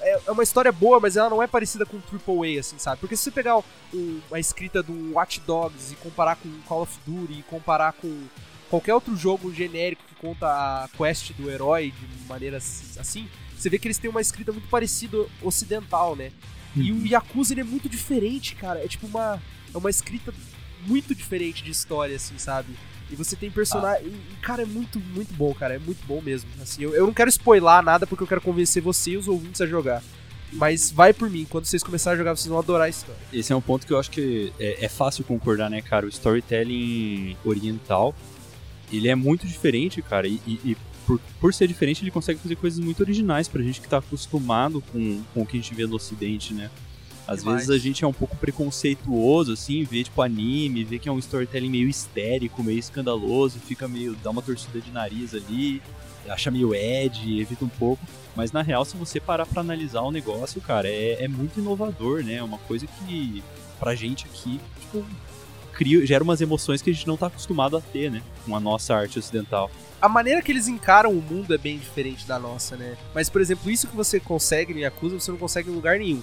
é é uma história boa, mas ela não é parecida com AAA, assim, sabe? Porque se você pegar um- a escrita do Watch Dogs e comparar com Call of Duty e comparar com qualquer outro jogo genérico que conta a quest do herói de maneira assim, você vê que eles têm uma escrita muito parecida ocidental, né? E o Yakuza ele é muito diferente, cara. É tipo uma é uma escrita muito diferente de história, assim, sabe? E você tem personagem. e, Cara, é muito, muito bom, cara. É muito bom mesmo. Assim, eu, eu não quero spoiler nada porque eu quero convencer você e os ouvintes a jogar. Mas vai por mim, quando vocês começarem a jogar, vocês vão adorar a história. Esse é um ponto que eu acho que é, é fácil concordar, né, cara? O storytelling oriental, ele é muito diferente, cara, e, e- e por, por ser diferente, ele consegue fazer coisas muito originais pra gente que tá acostumado com, com o que a gente vê no ocidente, né? Às Demais. vezes a gente é um pouco preconceituoso, assim, vê, tipo, anime, vê que é um storytelling meio histérico, meio escandaloso, fica meio, dá uma torcida de nariz ali, acha meio ed, evita um pouco. Mas na real, se você parar pra analisar o negócio, cara, é, é muito inovador, né? É uma coisa que, pra gente aqui, tipo, cria, gera umas emoções que a gente não tá acostumado a ter, né? Com a nossa arte ocidental. A maneira que eles encaram o mundo é bem diferente da nossa, né? Mas, por exemplo, isso que você consegue no Yakuza, você não consegue em lugar nenhum.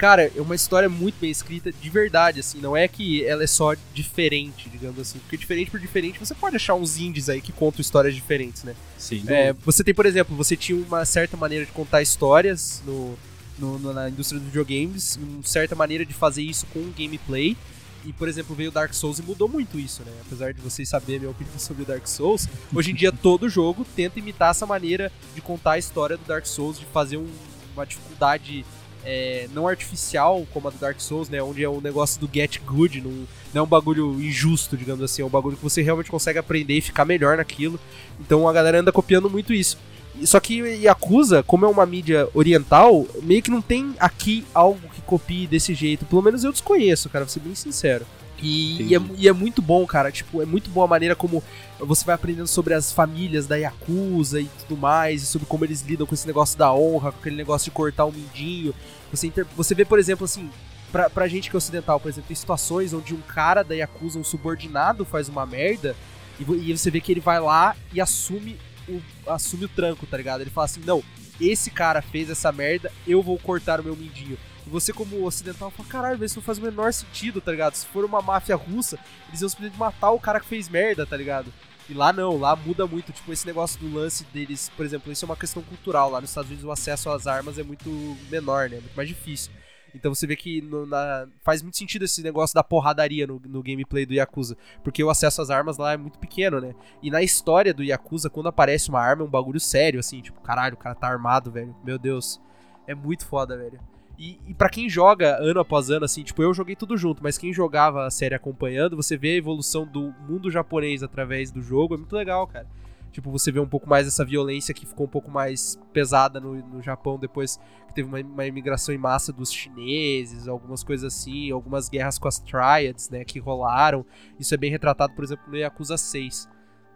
Cara, é uma história muito bem escrita, de verdade, assim. Não é que ela é só diferente, digamos assim. Porque diferente por diferente, você pode achar uns indies aí que contam histórias diferentes, né? Sim. É, você tem, por exemplo, você tinha uma certa maneira de contar histórias no, no- na indústria dos videogames, uma certa maneira de fazer isso com gameplay. E, por exemplo, veio o Dark Souls e mudou muito isso, né? Apesar de vocês saberem a minha opinião sobre o Dark Souls, hoje em dia todo jogo tenta imitar essa maneira de contar a história do Dark Souls, de fazer um- uma dificuldade é, não artificial como a do Dark Souls, né? Onde é o negócio do get good, não, não é um bagulho injusto, digamos assim, é um bagulho que você realmente consegue aprender e ficar melhor naquilo. Então a galera anda copiando muito isso. Só que Yakuza, como é uma mídia oriental, meio que não tem aqui algo que copie desse jeito. Pelo menos eu desconheço, cara, vou ser bem sincero. E, e é, e é muito bom, cara. Tipo, é muito boa a maneira como você vai aprendendo sobre as famílias da Yakuza e tudo mais, e sobre como eles lidam com esse negócio da honra, com aquele negócio de cortar o mindinho. Você, inter- você vê, por exemplo, assim, pra, pra gente que é ocidental, por exemplo, tem situações onde um cara da Yakuza, um subordinado, faz uma merda, e, e você vê que ele vai lá e assume o, assume o tranco, tá ligado? Ele fala assim, não, esse cara fez essa merda, eu vou cortar o meu mindinho. Você, como ocidental, fala, caralho, isso não faz o menor sentido, tá ligado? Se for uma máfia russa, eles iam simplesmente matar o cara que fez merda, tá ligado? E lá não, lá muda muito, tipo, esse negócio do lance deles, por exemplo, isso é uma questão cultural. Lá nos Estados Unidos o acesso às armas é muito menor, né? Muito mais difícil. Então você vê que no- na- faz muito sentido esse negócio da porradaria no, no gameplay do Yakuza. Porque o acesso às armas lá é muito pequeno, né? E na história do Yakuza, quando aparece uma arma, é um bagulho sério, assim, tipo, caralho, o cara tá armado, velho. Meu Deus. É muito foda, velho. E, e para quem joga ano após ano, assim, tipo, eu joguei tudo junto, mas quem jogava a série acompanhando, você vê a evolução do mundo japonês através do jogo, é muito legal, cara. Tipo, você vê um pouco mais essa violência que ficou um pouco mais pesada no, no Japão depois que teve uma, uma imigração em massa dos chineses, algumas coisas assim, algumas guerras com as Triads, né, que rolaram. Isso é bem retratado, por exemplo, no Yakuza 6.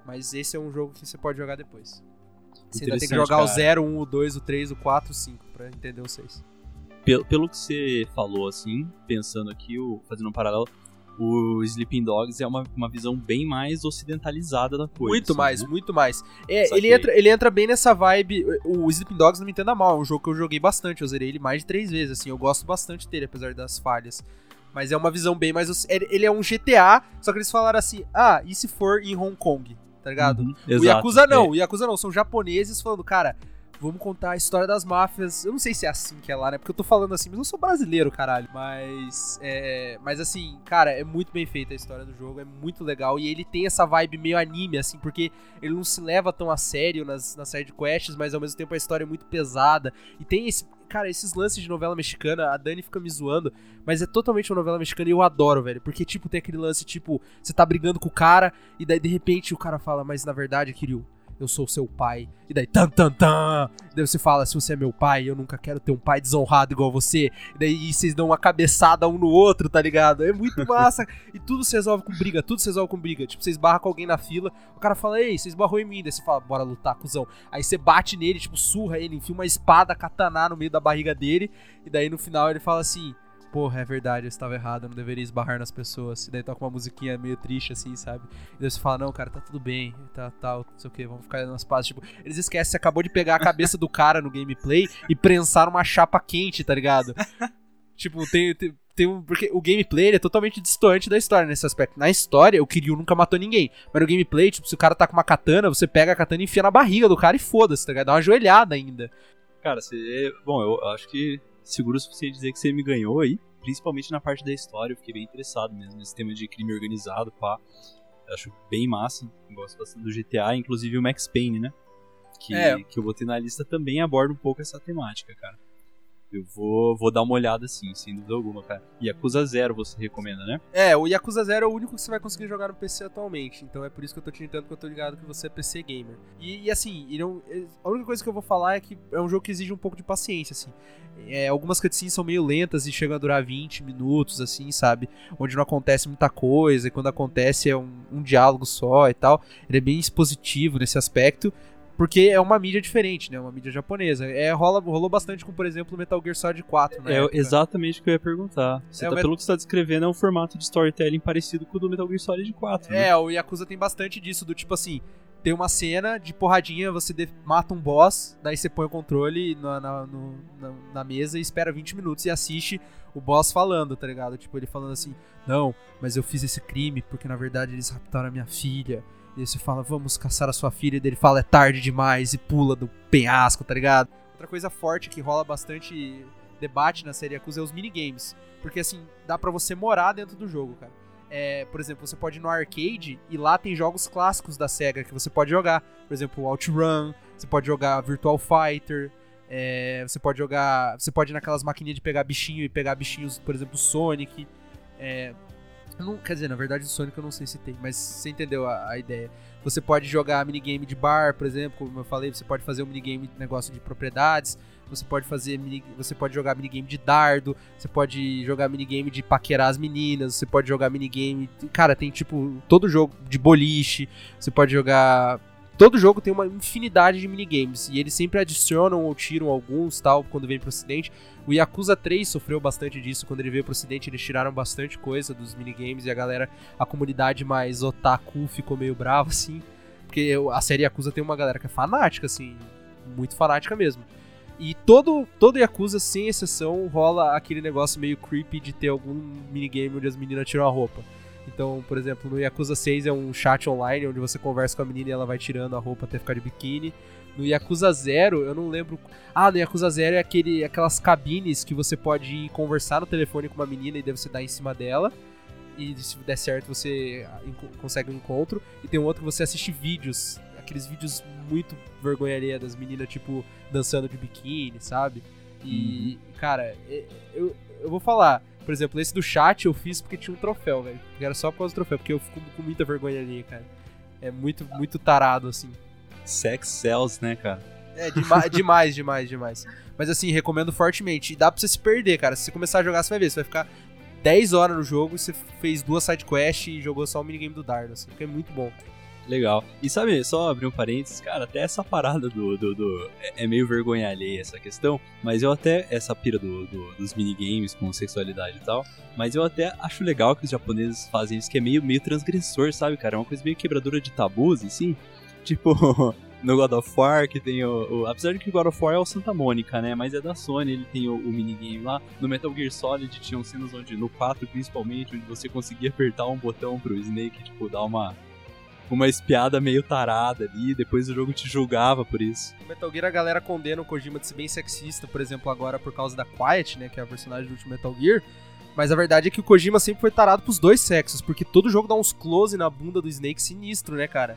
Mas esse é um jogo que você pode jogar depois. Você ainda tem que jogar o cara. 0, 1, o 2, o 3, o 4, o 5 pra entender o 6. Pelo, pelo que você falou, assim, pensando aqui, o- fazendo um paralelo, o Sleeping Dogs é uma, uma visão bem mais ocidentalizada da coisa. Muito assim, mais, né? muito mais. É, Saquei. ele entra, ele entra bem nessa vibe. O Sleeping Dogs não me entenda mal, é um jogo que eu joguei bastante. Eu zerei ele mais de três vezes, assim. Eu gosto bastante dele, apesar das falhas. Mas é uma visão bem mais. ele é um GTA, só que eles falaram assim: ah, e se for em Hong Kong? Tá ligado? Uhum, o exato, Yakuza não, é. o Yakuza não, são japoneses falando, cara, vamos contar a história das máfias. Eu não sei se é assim que é lá, né? Porque eu tô falando assim, mas eu sou brasileiro, caralho. Mas, é, mas assim, cara, é muito bem feita a história do jogo, é muito legal. E ele tem essa vibe meio anime, assim, porque ele não se leva tão a sério nas, nas side quests, mas ao mesmo tempo a história é muito pesada. E tem esse. Cara, esses lances de novela mexicana, a Dani fica me zoando, mas é totalmente uma novela mexicana e eu adoro, velho. Porque, tipo, tem aquele lance, tipo, você tá brigando com o cara, e daí de repente o cara fala, mas na verdade, Kiryu, eu sou seu pai. E daí, tan, tan, tan. E daí você fala, se você é meu pai, eu nunca quero ter um pai desonrado igual você. E daí vocês dão uma cabeçada um no outro, tá ligado? É muito massa. e tudo se resolve com briga, tudo se resolve com briga. Tipo, você esbarra com alguém na fila, o cara fala, ei, você esbarrou em mim. Daí você fala, bora lutar, cuzão. Aí você bate nele, tipo, surra ele, enfia uma espada katana no meio da barriga dele. E daí no final ele fala assim, porra, é verdade, eu estava errado, eu não deveria esbarrar nas pessoas. E daí toca uma musiquinha meio triste, assim, sabe? E daí você fala, não, cara, tá tudo bem, tá, tá, não sei o que, vamos ficar nas pazes. Tipo, eles esquecem, você acabou de pegar a cabeça do cara no gameplay e prensar uma chapa quente, tá ligado? tipo, tem, tem, tem um. Porque o gameplay é totalmente distante da história nesse aspecto. Na história, o Kiryu nunca matou ninguém. Mas no gameplay, tipo, se o cara tá com uma katana, você pega a katana e enfia na barriga do cara e foda-se, tá ligado? Dá uma joelhada ainda. Cara, você. Bom, eu acho que seguro o suficiente dizer que você me ganhou aí. Principalmente na parte da história, eu fiquei bem interessado mesmo nesse tema de crime organizado, pá. Eu acho bem massa. Gosto bastante do GTA, inclusive o Max Payne, né? Que, É. que eu botei na lista também aborda um pouco essa temática, cara. Eu vou, vou dar uma olhada assim, sem dúvida alguma, cara. E Acusa Zero você recomenda, né? É, o Yakuza Zero é o único que você vai conseguir jogar no PC atualmente. Então é por isso que eu tô te tentando, porque eu tô ligado que você é PC gamer. E, e, assim, ele não- é- a única coisa que eu vou falar é que é um jogo que exige um pouco de paciência, assim. É, algumas cutscenes são meio lentas e chegam a durar 20 minutos, assim, sabe? Onde não acontece muita coisa, e quando acontece é um, um diálogo só e tal. Ele é bem expositivo nesse aspecto. Porque é uma mídia diferente, né? Uma mídia japonesa. É, rola, rolou bastante com, por exemplo, Metal Gear Solid 4, né? É exatamente o que eu ia perguntar. Você É, tá, Met- Pelo que você tá descrevendo, é um formato de storytelling parecido com o do Metal Gear Solid 4. né? É, o Yakuza tem bastante disso, do tipo assim, tem uma cena de porradinha, você de- mata um boss, daí você põe o controle na, na, no- na- na mesa e espera 20 minutos e assiste o boss falando, tá ligado? Tipo, ele falando assim, não, mas eu fiz esse crime porque na verdade eles raptaram a minha filha. E você fala, vamos caçar a sua filha, e ele fala, é tarde demais, e pula do penhasco, tá ligado? Outra coisa forte que rola bastante debate na série Yakuza é os minigames. Porque assim, dá pra você morar dentro do jogo, cara. É, por exemplo, você pode ir no arcade e lá tem jogos clássicos da SEGA que você pode jogar. Por exemplo, OutRun, você pode jogar Virtual Fighter, é, você pode jogar. Você pode ir naquelas maquininhas de pegar bichinho e pegar bichinhos, por exemplo, Sonic. É, não, quer dizer, na verdade, o Sonic eu não sei se tem, mas você entendeu a, a ideia. Você pode jogar minigame de bar, por exemplo, como eu falei, você pode fazer um minigame de negócio de propriedades, você pode fazer mini, você pode jogar minigame de dardo, você pode jogar minigame de paquerar as meninas, você pode jogar minigame. Cara, tem tipo todo jogo de boliche, você pode jogar. Todo jogo tem uma infinidade de minigames e eles sempre adicionam ou tiram alguns tal quando vem pro ocidente. O Yakuza 3 sofreu bastante disso quando ele veio pro ocidente, eles tiraram bastante coisa dos minigames e a galera, a comunidade mais otaku ficou meio brava assim, porque a série Yakuza tem uma galera que é fanática assim, muito fanática mesmo. E todo, todo Yakuza, sem exceção, rola aquele negócio meio creepy de ter algum minigame onde as meninas tiram a roupa. Então, por exemplo, no Yakuza 6 é um chat online onde você conversa com a menina e ela vai tirando a roupa até ficar de biquíni. No Yakuza 0, eu não lembro. Ah, no Yakuza 0 é aquele, aquelas cabines que você pode ir conversar no telefone com uma menina e daí você dá em cima dela. E se der certo, você ah, consegue um encontro. E tem um outro que você assiste vídeos. Aqueles vídeos muito vergonha alheia das meninas, tipo, dançando de biquíni, sabe? E, cara, é- eu, eu vou falar. Por exemplo, esse do chat eu fiz porque tinha um troféu, velho. Era só por causa do troféu, porque eu fico com muita vergonha ali, cara. É muito, muito tarado, assim. Sex sells, né, cara? É dema- demais, demais, demais. Mas assim, recomendo fortemente. E dá pra você se perder, cara. Se você começar a jogar, você vai ver. Você vai ficar 10 horas no jogo e você fez duas sidequests e jogou só o minigame do Dardo, assim. Porque é muito bom. Legal. E sabe, só abrir um parênteses, cara, até essa parada do. do, do- é, é meio vergonha alheia essa questão, mas eu até. Essa pira do, do- dos minigames com sexualidade e tal, mas eu até acho legal que os japoneses fazem isso, que é meio, meio transgressor, sabe, cara? É uma coisa meio quebradora de tabus, assim. Tipo. No God of War, que tem o, o- Apesar de que o God of War é o Santa Mônica, né? Mas é da Sony, ele tem o, o minigame lá. No Metal Gear Solid tinham cenas onde, no 4 principalmente, onde você conseguia apertar um botão pro Snake, tipo, dar uma uma espiada meio tarada ali, depois o jogo te julgava por isso. No Metal Gear a galera condena o Kojima de ser bem sexista, por exemplo, agora por causa da Quiet, né? Que é a personagem do último Metal Gear. Mas a verdade é que o Kojima sempre foi tarado pros dois sexos, porque todo jogo dá uns close na bunda do Snake sinistro, né, cara?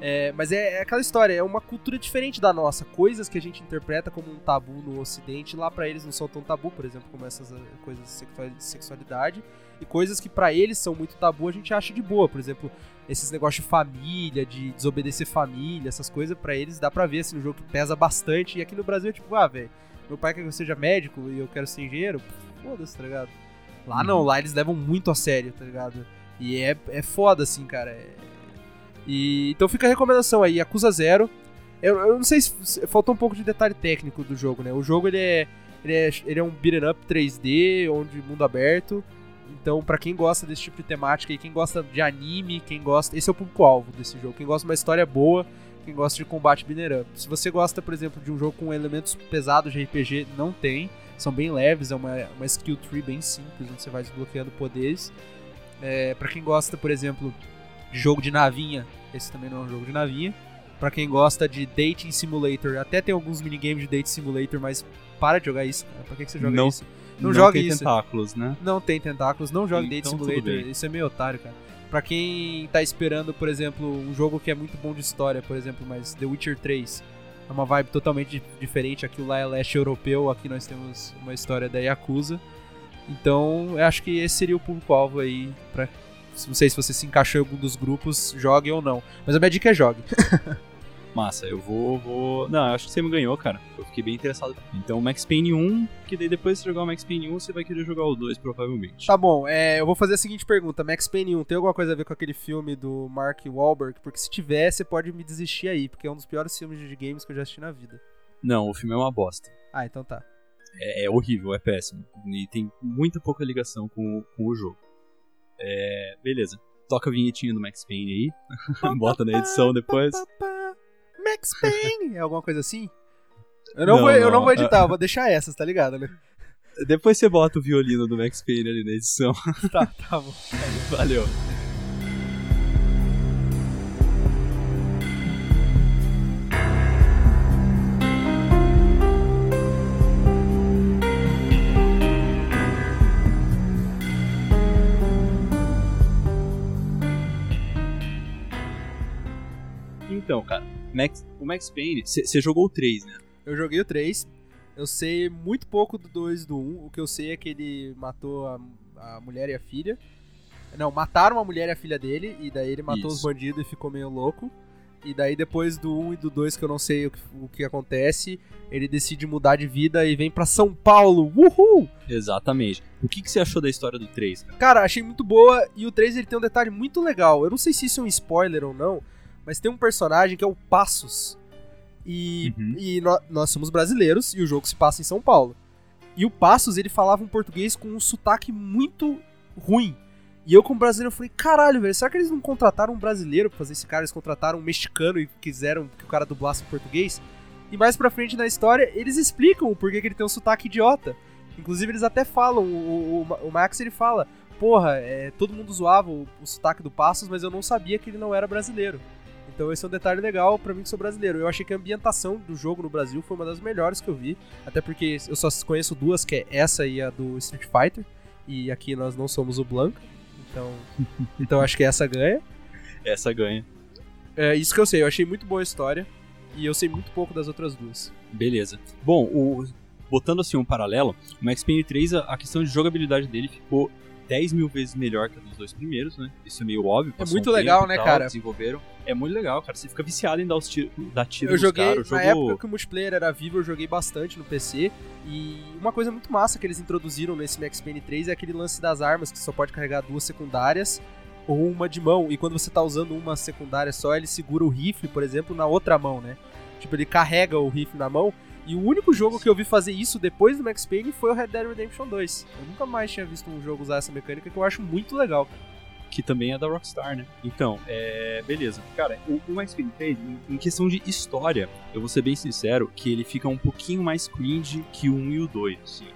É, mas é, é aquela história, é uma cultura diferente da nossa. Coisas que a gente interpreta como um tabu no ocidente, lá pra eles não são tão tabu, por exemplo, como essas eh, coisas de sexua- de sexualidade. E coisas que pra eles são muito tabu, a gente acha de boa. Por exemplo, esses negócios de família, de desobedecer família, essas coisas, pra eles dá pra ver assim no jogo que pesa bastante. E aqui no Brasil é tipo, ah, velho, meu pai quer que eu seja médico e eu quero ser engenheiro, foda-se, tá ligado? Lá não, lá eles levam muito a sério, tá ligado? E é, é foda, assim, cara. É- E, então fica a recomendação aí, Acusa Zero. Eu, eu não sei se, se- faltou um pouco de detalhe técnico do jogo, né? O jogo ele é, ele é, ele é um beat'em up 3D, onde mundo aberto. Então, pra quem gosta desse tipo de temática e quem gosta de anime, quem gosta. Esse é o público-alvo desse jogo. Quem gosta de uma história boa, quem gosta de combate beat'em up. Se você gosta, por exemplo, de um jogo com elementos pesados de RPG, não tem. São bem leves, é uma, uma skill tree bem simples, onde você vai desbloqueando poderes. É, para quem gosta, por exemplo, de jogo de navinha, esse também não é um jogo de navinha. Pra quem gosta de Dating Simulator, até tem alguns minigames de Dating Simulator, mas para de jogar isso, cara. Pra que, que você joga Não- isso? Não joga tem isso. tentáculos, né? Não tem tentáculos, não joga Date Então, tudo Simulator. Isso é meio otário, cara. Pra quem tá esperando, por exemplo, um jogo que é muito bom de história, por exemplo, mas The Witcher 3 é uma vibe totalmente di- diferente. Aquilo lá é leste europeu, aqui nós temos uma história da Yakuza. Então, eu acho que esse seria o público-alvo aí pra. Não sei se você se encaixou em algum dos grupos, jogue ou não. Mas a minha dica é jogue. Massa, eu vou, vou. Não, eu acho que você me ganhou, cara. Eu fiquei bem interessado. Então, Max Payne 1, que daí depois de você jogar o Max Payne 1, você vai querer jogar o 2, provavelmente. Tá bom, é, eu vou fazer a seguinte pergunta. Max Payne 1 tem alguma coisa a ver com aquele filme do Mark Wahlberg? Porque se tiver, você pode me desistir aí, porque é um dos piores filmes de games que eu já assisti na vida. Não, o filme é uma bosta. Ah, então tá. É, é horrível, é péssimo. E tem muita pouca ligação com, o- com o jogo. É, beleza. Toca a vinhetinha do Max Payne aí. Bota na edição depois. Max Payne! É alguma coisa assim? Eu não, Não, vou, eu não não, vou editar, vou deixar essas, tá ligado, né? Depois você bota o violino do Max Payne ali na edição. Tá, tá bom. Valeu. Então, cara, Max- o Max Payne, você jogou o 3, né? Eu joguei o 3. Eu sei muito pouco do 2 e do 1. O que eu sei é que ele matou a, a mulher e a filha. Não, mataram a mulher e a filha dele. E daí ele matou Isso. os bandidos e ficou meio louco. E daí depois do 1 e do 2, que eu não sei o que, o que acontece, ele decide mudar de vida e vem pra São Paulo. Uhul! Exatamente. O que que você achou da história do 3, cara? Cara, achei muito boa. E o 3 ele tem um detalhe muito legal. Eu não sei se isso é um spoiler ou não, mas tem um personagem que é o Passos. E, Uhum. e nó- nós somos brasileiros e o jogo se passa em São Paulo. E o Passos, ele falava um português com um sotaque muito ruim. E eu, como brasileiro, falei: caralho, velho, será que eles não contrataram um brasileiro pra fazer esse cara? Eles contrataram um mexicano e quiseram que o cara dublasse em português? E mais pra frente na história, eles explicam o porquê que ele tem um sotaque idiota. Inclusive, eles até falam: o, o, o Max ele fala, porra, é, todo mundo zoava o, o sotaque do Passos, mas eu não sabia que ele não era brasileiro. Então esse é um detalhe legal pra mim que sou brasileiro. Eu achei que a ambientação do jogo no Brasil foi uma das melhores que eu vi, até porque eu só conheço duas, que é essa e a do Street Fighter, e aqui nós não somos o Blanca, então, então acho que essa ganha. Essa ganha. É isso que eu sei, eu achei muito boa a história, e eu sei muito pouco das outras duas. Beleza. Bom, o- botando assim um paralelo, o Max Payne 3, a, a questão de jogabilidade dele ficou 10 mil vezes melhor que a dos dois primeiros, né? Isso é meio óbvio. passou muito um legal, né, tal, cara? Desenvolveram. É muito legal, cara. Você fica viciado em dar, os tiro, dar tiro Eu joguei, caras. O na jogo- época que o multiplayer era vivo, eu joguei bastante no PC. E uma coisa muito massa que eles introduziram nesse Max Payne 3 é aquele lance das armas, que só pode carregar duas secundárias ou uma de mão. E quando você tá usando uma secundária só, ele segura o rifle, por exemplo, na outra mão, né? Tipo, ele carrega o rifle na mão. E o único jogo que eu vi fazer isso depois do Max Payne foi o Red Dead Redemption 2. Eu nunca mais tinha visto um jogo usar essa mecânica que eu acho muito legal. que também é da Rockstar, né? Então, é. Beleza. Cara, o, o Max Payne 3, em, questão de história, eu vou ser bem sincero que ele fica um pouquinho mais cringe que o 1 e o 2, assim.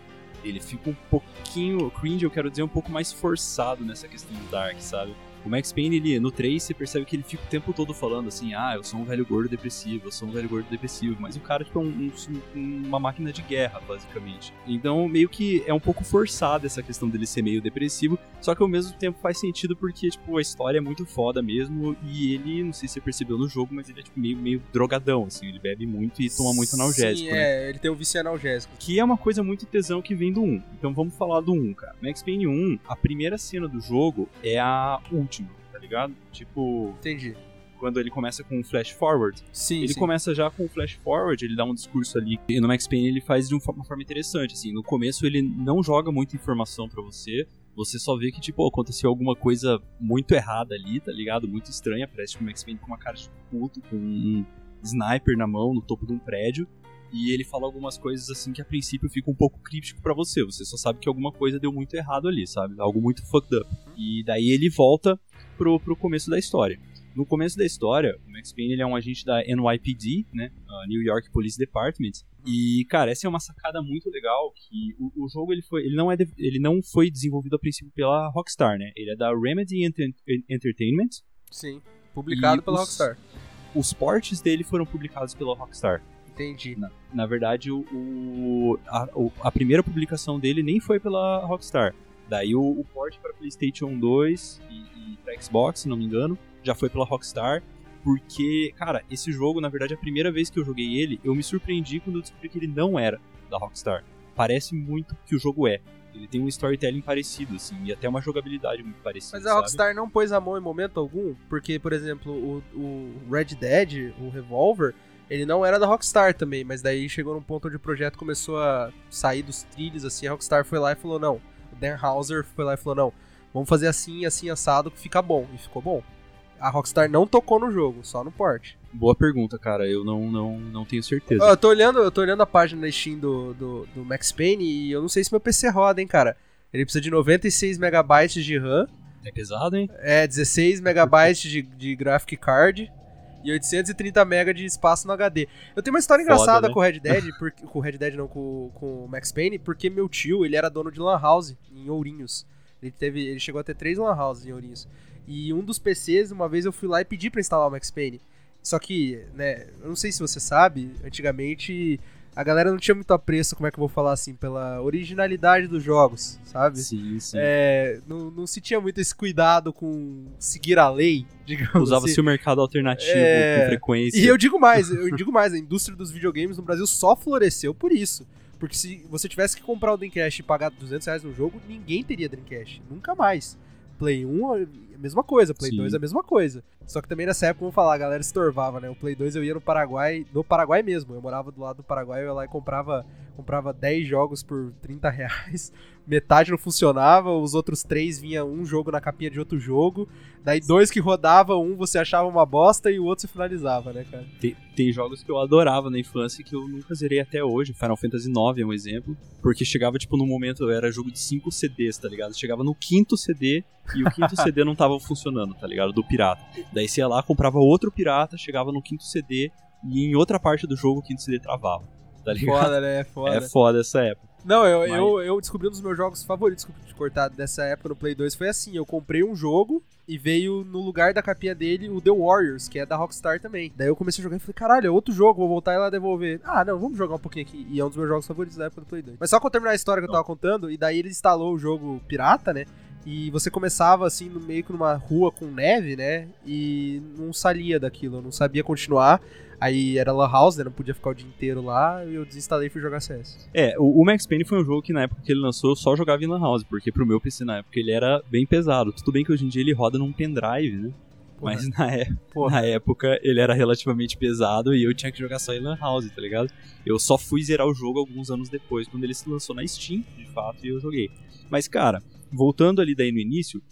Ele fica um pouquinho. Cringe, eu quero dizer, um pouco mais forçado nessa questão do Dark, sabe? O Max Payne, ele, no 3, você percebe que ele fica o tempo todo falando assim: ah, eu sou um velho gordo depressivo, eu sou um velho gordo depressivo. Mas o cara, tipo, é um- um- uma máquina de guerra, basicamente. Então, meio que é um pouco forçado essa questão dele ser meio depressivo. Só que ao mesmo tempo faz sentido porque, tipo, a história é muito foda mesmo. E ele, não sei se você percebeu no jogo, mas ele é tipo, meio, meio drogadão, assim. Ele bebe muito e toma muito analgésico, Sim, né? é, ele tem o vício em analgésico. Que é uma coisa muito tesão que vem do 1. Então vamos falar do 1, cara. Max Payne 1, a primeira cena do jogo é a última, tá ligado? Tipo, Entendi. quando ele começa com um flash forward. Sim, Ele sim. começa já com o flash forward, ele dá um discurso ali. E no Max Payne ele faz de um- uma forma interessante, assim. No começo ele não joga muita informação pra você. Você só vê que, tipo, aconteceu alguma coisa muito errada ali, tá ligado? Muito estranha. Parece tipo, o Max Payne com uma cara de puto, com um sniper na mão, no topo de um prédio. E ele fala algumas coisas assim que a princípio fica um pouco crítico pra você. Você só sabe que alguma coisa deu muito errado ali, sabe? Algo muito fucked up. E daí ele volta pro, pro começo da história. No começo da história, o Max Payne ele é um agente da NYPD, né? New York Police Department. E, cara, essa é uma sacada muito legal que o, o jogo ele foi, ele não é de- ele não foi desenvolvido a princípio pela Rockstar, né? Ele é da Remedy Enter- Entertainment. Sim. Publicado pela os- Rockstar. Os portes dele foram publicados pela Rockstar. Entendi. Na, na verdade, o, o- a, o- a primeira publicação dele nem foi pela Rockstar. Daí o, o port para PlayStation 2 e, e para Xbox, se não me engano, já foi pela Rockstar. Porque, cara, esse jogo, na verdade, a primeira vez que eu joguei ele, eu me surpreendi quando eu descobri que ele não era da Rockstar. parece muito que o jogo é. Ele tem um storytelling parecido, assim, e até uma jogabilidade muito parecida. Mas a sabe? Rockstar não pôs a mão em momento algum, porque, por exemplo, o, o Red Dead, o Revolver, ele não era da Rockstar também, mas daí chegou num ponto onde o projeto começou a sair dos trilhos, assim, a Rockstar foi lá e falou, não, o Dan Houser foi lá e falou, não, vamos fazer assim, assim, assado, que fica bom, e ficou bom. A Rockstar não tocou no jogo, só no port. Boa pergunta, cara. Eu não, não, não tenho certeza. Eu tô olhando, eu tô olhando a página da Steam do, do, do Max Payne e eu não sei se meu PC roda, hein, cara. Ele precisa de 96 megabytes de RAM, É pesado, hein? é 16 megabytes de, de graphic card e 830 MB de espaço no HD. Eu tenho uma história Foda, engraçada né? com o Red Dead, porque, com o Red Dead não, com, com o Max Payne, porque meu tio, ele era dono de lan house em Ourinhos. Ele teve, ele chegou a ter três lan houses em Ourinhos. E um dos PCs, uma vez eu fui lá e pedi pra instalar o Max Payne. Só que, né, eu não sei se você sabe, antigamente a galera não tinha muito apreço, como é que eu vou falar assim, pela originalidade dos jogos, sabe? Sim, sim. É, não, não se tinha muito esse cuidado com seguir a lei, digamos Usava-se assim. o mercado alternativo É, com frequência. E eu digo mais, eu digo mais, a indústria dos videogames no Brasil só floresceu por isso. Porque se você tivesse que comprar o Dreamcast e pagar 200 reais no jogo, ninguém teria Dreamcast. Nunca mais. Play 1 é a mesma coisa, Play Sim. 2 é a mesma coisa. Só que também nessa época, vamos falar, a galera estorvava, né? O Play 2 eu ia no Paraguai, no Paraguai mesmo. Eu morava do lado do Paraguai, eu ia lá e comprava, comprava 10 jogos por 30 reais. Metade não funcionava, os outros três vinha um jogo na capinha de outro jogo. Daí dois que rodavam, um você achava uma bosta e o outro você finalizava, né, cara? Tem, tem jogos que eu adorava na infância que eu nunca zerei até hoje. Final Fantasy IX é um exemplo. Porque chegava, tipo, no momento, era jogo de 5 CDs, tá ligado? Chegava no quinto CD e o quinto CD não tava funcionando, tá ligado? Do pirata. Daí você ia lá, comprava outro pirata, chegava no quinto CD e em outra parte do jogo o quinto CD travava. Tá ligado? Foda, né? Foda. É foda essa época. Não, eu, Mas- eu, eu descobri um dos meus jogos favoritos de cortar dessa época no Play 2 foi assim, eu comprei um jogo e veio no lugar da capinha dele o The Warriors, que é da Rockstar também. Daí eu comecei a jogar e falei, caralho, é outro jogo, vou voltar e lá devolver. Ah, não, vamos jogar um pouquinho aqui. E é um dos meus jogos favoritos da época do Play 2. Mas só eu terminar a história que eu tava contando, e daí ele instalou o jogo pirata, né? E você começava assim, no meio que numa rua com neve, né? E não salia daquilo, não sabia continuar. Aí era Lan House, né? Não podia ficar o dia inteiro lá, e eu desinstalei e fui jogar CS. É, o, Max Payne foi um jogo que na época que ele lançou eu só jogava em Lan House, porque pro meu PC na época ele era bem pesado. Tudo bem que hoje em dia ele roda num pendrive, né? Porra. Mas na, é- na época ele era relativamente pesado e eu tinha que jogar só em Lan House, tá ligado? Eu só fui zerar o jogo alguns anos depois, quando ele se lançou na Steam, de fato, e eu joguei. Mas, cara, voltando ali daí no início,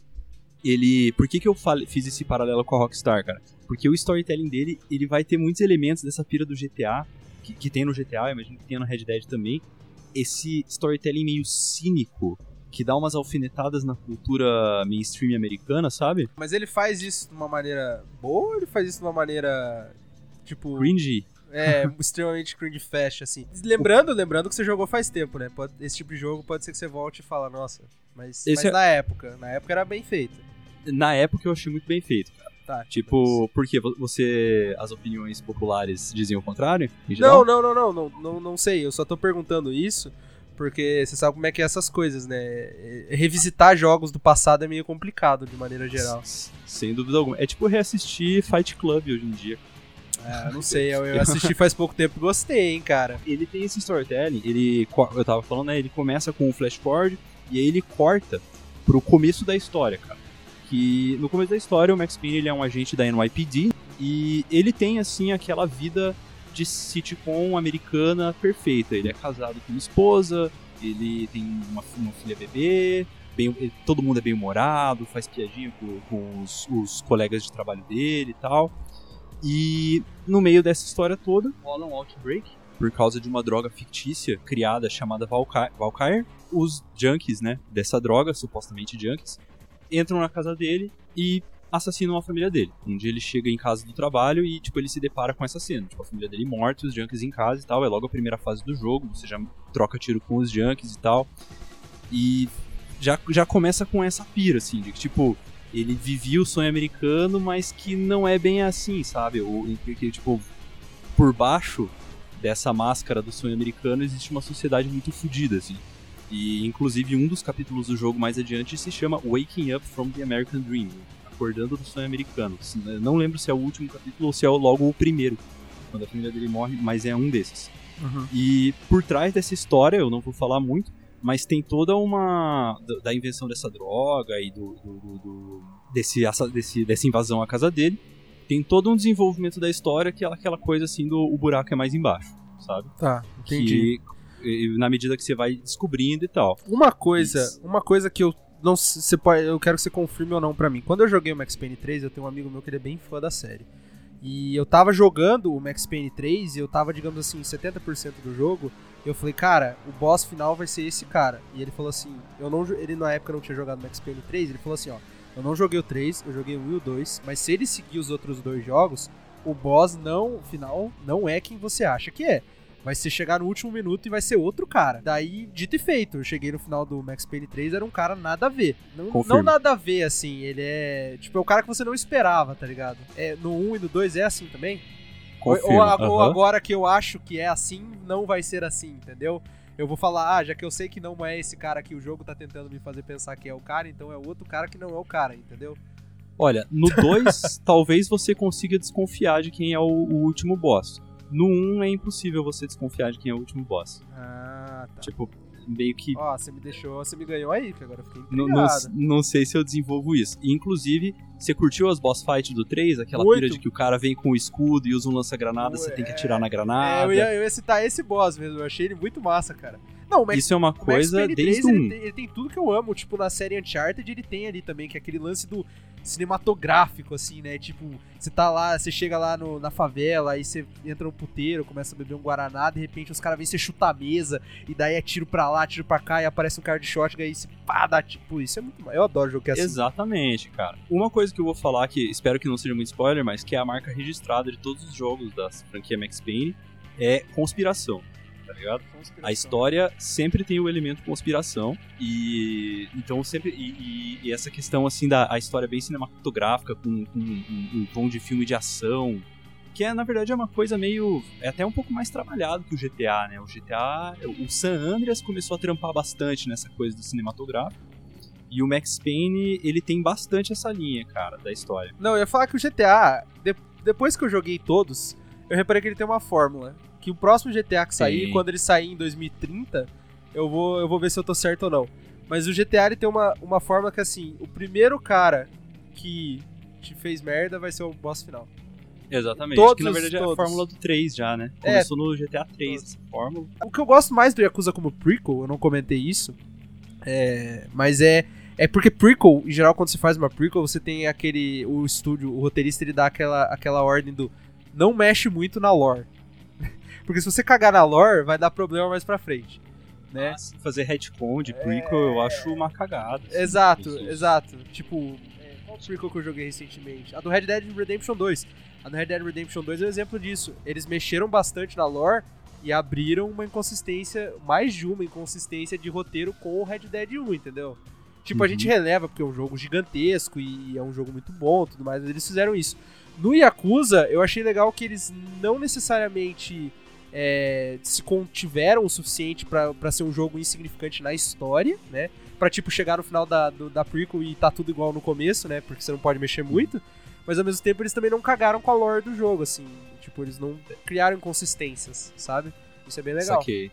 ele. Por que, que eu fale- fiz esse paralelo com a Rockstar, cara? Porque o storytelling dele, ele vai ter muitos elementos dessa pira do GTA, que, que tem no GTA, imagino que tenha no Red Dead também. Esse storytelling meio cínico, que dá umas alfinetadas na cultura mainstream americana, sabe? Mas ele faz isso de uma maneira boa ou ele faz isso de uma maneira. Tipo. Cringy. É, extremamente cringe fast, assim. Lembrando, lembrando que você jogou faz tempo, né? Pode- esse tipo de jogo pode ser que você volte e fala, nossa. Mas, mas é- na época. Na época era bem feito. Na época eu achei muito bem feito, cara. Tá. Tipo, porque você. As opiniões populares diziam o contrário? Não, não, não, não, não, não, não sei. Eu só tô perguntando isso porque você sabe como é que é essas coisas, né? É- Revisitar jogos do passado é meio complicado de maneira geral. Sem dúvida alguma. É tipo reassistir Fight Club hoje em dia. É, não sei, eu, eu assisti faz pouco tempo e gostei, hein, cara. Ele tem esse storytelling, ele. Eu tava falando, né? Ele começa com o flash forward e aí ele corta pro começo da história, cara. Que no começo da história o Max Payne ele é um agente da NYPD e ele tem assim aquela vida de sitcom americana perfeita. Ele é casado com uma esposa, ele tem uma, uma filha bebê, bem, ele- todo mundo é bem humorado, faz piadinha com, com os, os colegas de trabalho dele e tal. E no meio dessa história toda, rola um outbreak por causa de uma droga fictícia criada chamada Valkyr. Valkyr. Os junkies, né, dessa droga, supostamente junkies, entram na casa dele e assassinam a família dele. Um dia ele chega em casa do trabalho e, tipo, ele se depara com essa cena. Tipo, a família dele morta, os junkies em casa e tal. É logo a primeira fase do jogo, você já troca tiro com os junkies e tal. E já, já começa com essa pira, assim, de que, tipo, ele vivia o sonho americano, mas que não é bem assim, sabe? O, que, tipo, por baixo dessa máscara do sonho americano existe uma sociedade muito fodida, assim. E, inclusive, um dos capítulos do jogo mais adiante se chama Waking Up from the American Dream Acordando do sonho americano. Se- Não lembro se é o último capítulo ou se é logo o primeiro. quando a família dele morre, mas é um desses. Uhum. E por trás dessa história, eu não vou falar muito, mas tem toda uma. da- invenção dessa droga e do. do- do- desse, desse- dessa invasão à casa dele. Tem todo um desenvolvimento da história que é aquela coisa assim do o buraco é mais embaixo, sabe? Tá, entendi. Que na medida que você vai descobrindo e tal. Uma coisa, Isso. uma coisa que eu não você pode, eu quero que você confirme ou não pra mim. Quando eu joguei o Max Payne 3, eu tenho um amigo meu que ele é bem fã da série. E eu tava jogando o Max Payne 3 e eu tava, digamos assim, 70% do jogo. Eu falei, cara, o boss final vai ser esse cara. E ele falou assim, eu não, ele na época não tinha jogado Max Payne 3, ele falou assim, ó, eu não joguei o 3, eu joguei o 1 e o 2, mas se ele seguir os outros dois jogos, o boss não, final, não é quem você acha que é. Vai ser chegar no último minuto e vai ser outro cara. Daí, dito e feito, eu cheguei no final do Max Payne 3, era um cara nada a ver. Não, não nada a ver, assim, ele é. Tipo, é o cara que você não esperava, tá ligado? É, no 1 e no 2 é assim também? Ou- Confirmo. Ou, a- ou aham. agora que eu acho que é assim, não vai ser assim, entendeu? Eu vou falar, ah, já que eu sei que não é esse cara que o jogo tá tentando me fazer pensar que é o cara, então é outro cara que não é o cara, entendeu? Olha, no 2, talvez você consiga desconfiar de quem é o, o último boss. No 1 é impossível você desconfiar de quem é o último boss. Ah, tá. Tipo, meio que. Ó, você me deixou, você me ganhou aí, que agora eu fiquei Não, não, não sei se eu desenvolvo isso. E, inclusive, você curtiu as boss fights do 3? Aquela Muito. pira de que o cara vem com o escudo e usa um lança-granada, você tem que atirar na É, granada. eu, ia, eu ia citar esse boss mesmo, eu achei ele muito massa, cara. Não, o Max, Isso é uma Max coisa Payne desde 3, o 1. ele, tem, ele tem tudo que eu amo, tipo, na série Uncharted ele tem ali também, que é aquele lance do cinematográfico, assim, né? Tipo, você tá lá, você chega lá no- na favela, aí você entra no puteiro, começa a beber um Guaraná, de repente os caras vêm você chutar a mesa, e daí é tiro pra lá, tiro pra cá, e aparece um cara de shotgun, aí você pá, dá tipo, isso é muito. Eu adoro jogo que é assim. Exatamente, cara. Uma coisa que eu vou falar, que espero que não seja muito spoiler, mas que é a marca registrada de todos os jogos da franquia Max Payne, é conspiração, tá ligado? A história sempre tem o elemento conspiração e então sempre e, e- e essa questão assim da a história bem cinematográfica com, com um, um tom de filme de ação que é na verdade é uma coisa meio é até um pouco mais trabalhado que o GTA, né? O GTA, o San Andreas começou a trampar bastante nessa coisa do cinematográfico e o Max Payne ele tem bastante essa linha, cara, da história. Não, eu ia falar que o GTA, de- depois que eu joguei todos, eu reparei que ele tem uma fórmula. Que o próximo GTA que sair, Tem. quando ele sair em 2030, eu vou, eu vou ver se eu tô certo ou não. Mas o GTA ele tem uma, uma fórmula que assim, o primeiro cara que te fez merda vai ser o boss final. Exatamente. Todos que na verdade é a todos. fórmula do 3 já, né? É. Começou no GTA 3 Todos. essa fórmula. O que eu gosto mais do Yakuza como prequel, eu não comentei isso, é, mas é é porque prequel, em geral, quando você faz uma prequel, você tem aquele o estúdio, o roteirista ele dá aquela aquela ordem do não mexe muito na lore. Porque se você cagar na lore, vai dar problema mais pra frente, né? Mas fazer retcon de prequel eu acho uma cagada. assim. Exato, exato. Tipo, é, qual prequel que eu joguei recentemente? A do Red Dead Redemption 2. A do Red Dead Redemption 2 é um exemplo disso. Eles mexeram bastante na lore e abriram uma inconsistência, mais de uma inconsistência de roteiro com o Red Dead 1, entendeu? Tipo, a Uhum. gente releva porque é um jogo gigantesco e é um jogo muito bom e tudo mais, mas eles fizeram isso. No Yakuza, eu achei legal que eles não necessariamente é, se contiveram o suficiente pra pra ser um jogo insignificante na história, né? Pra, tipo, chegar no final da, do- da prequel e tá tudo igual no começo, né? Porque você não pode mexer muito. Mas ao mesmo tempo eles também não cagaram com a lore do jogo, assim. Tipo, eles não criaram inconsistências, sabe? Isso é bem legal. Saquei.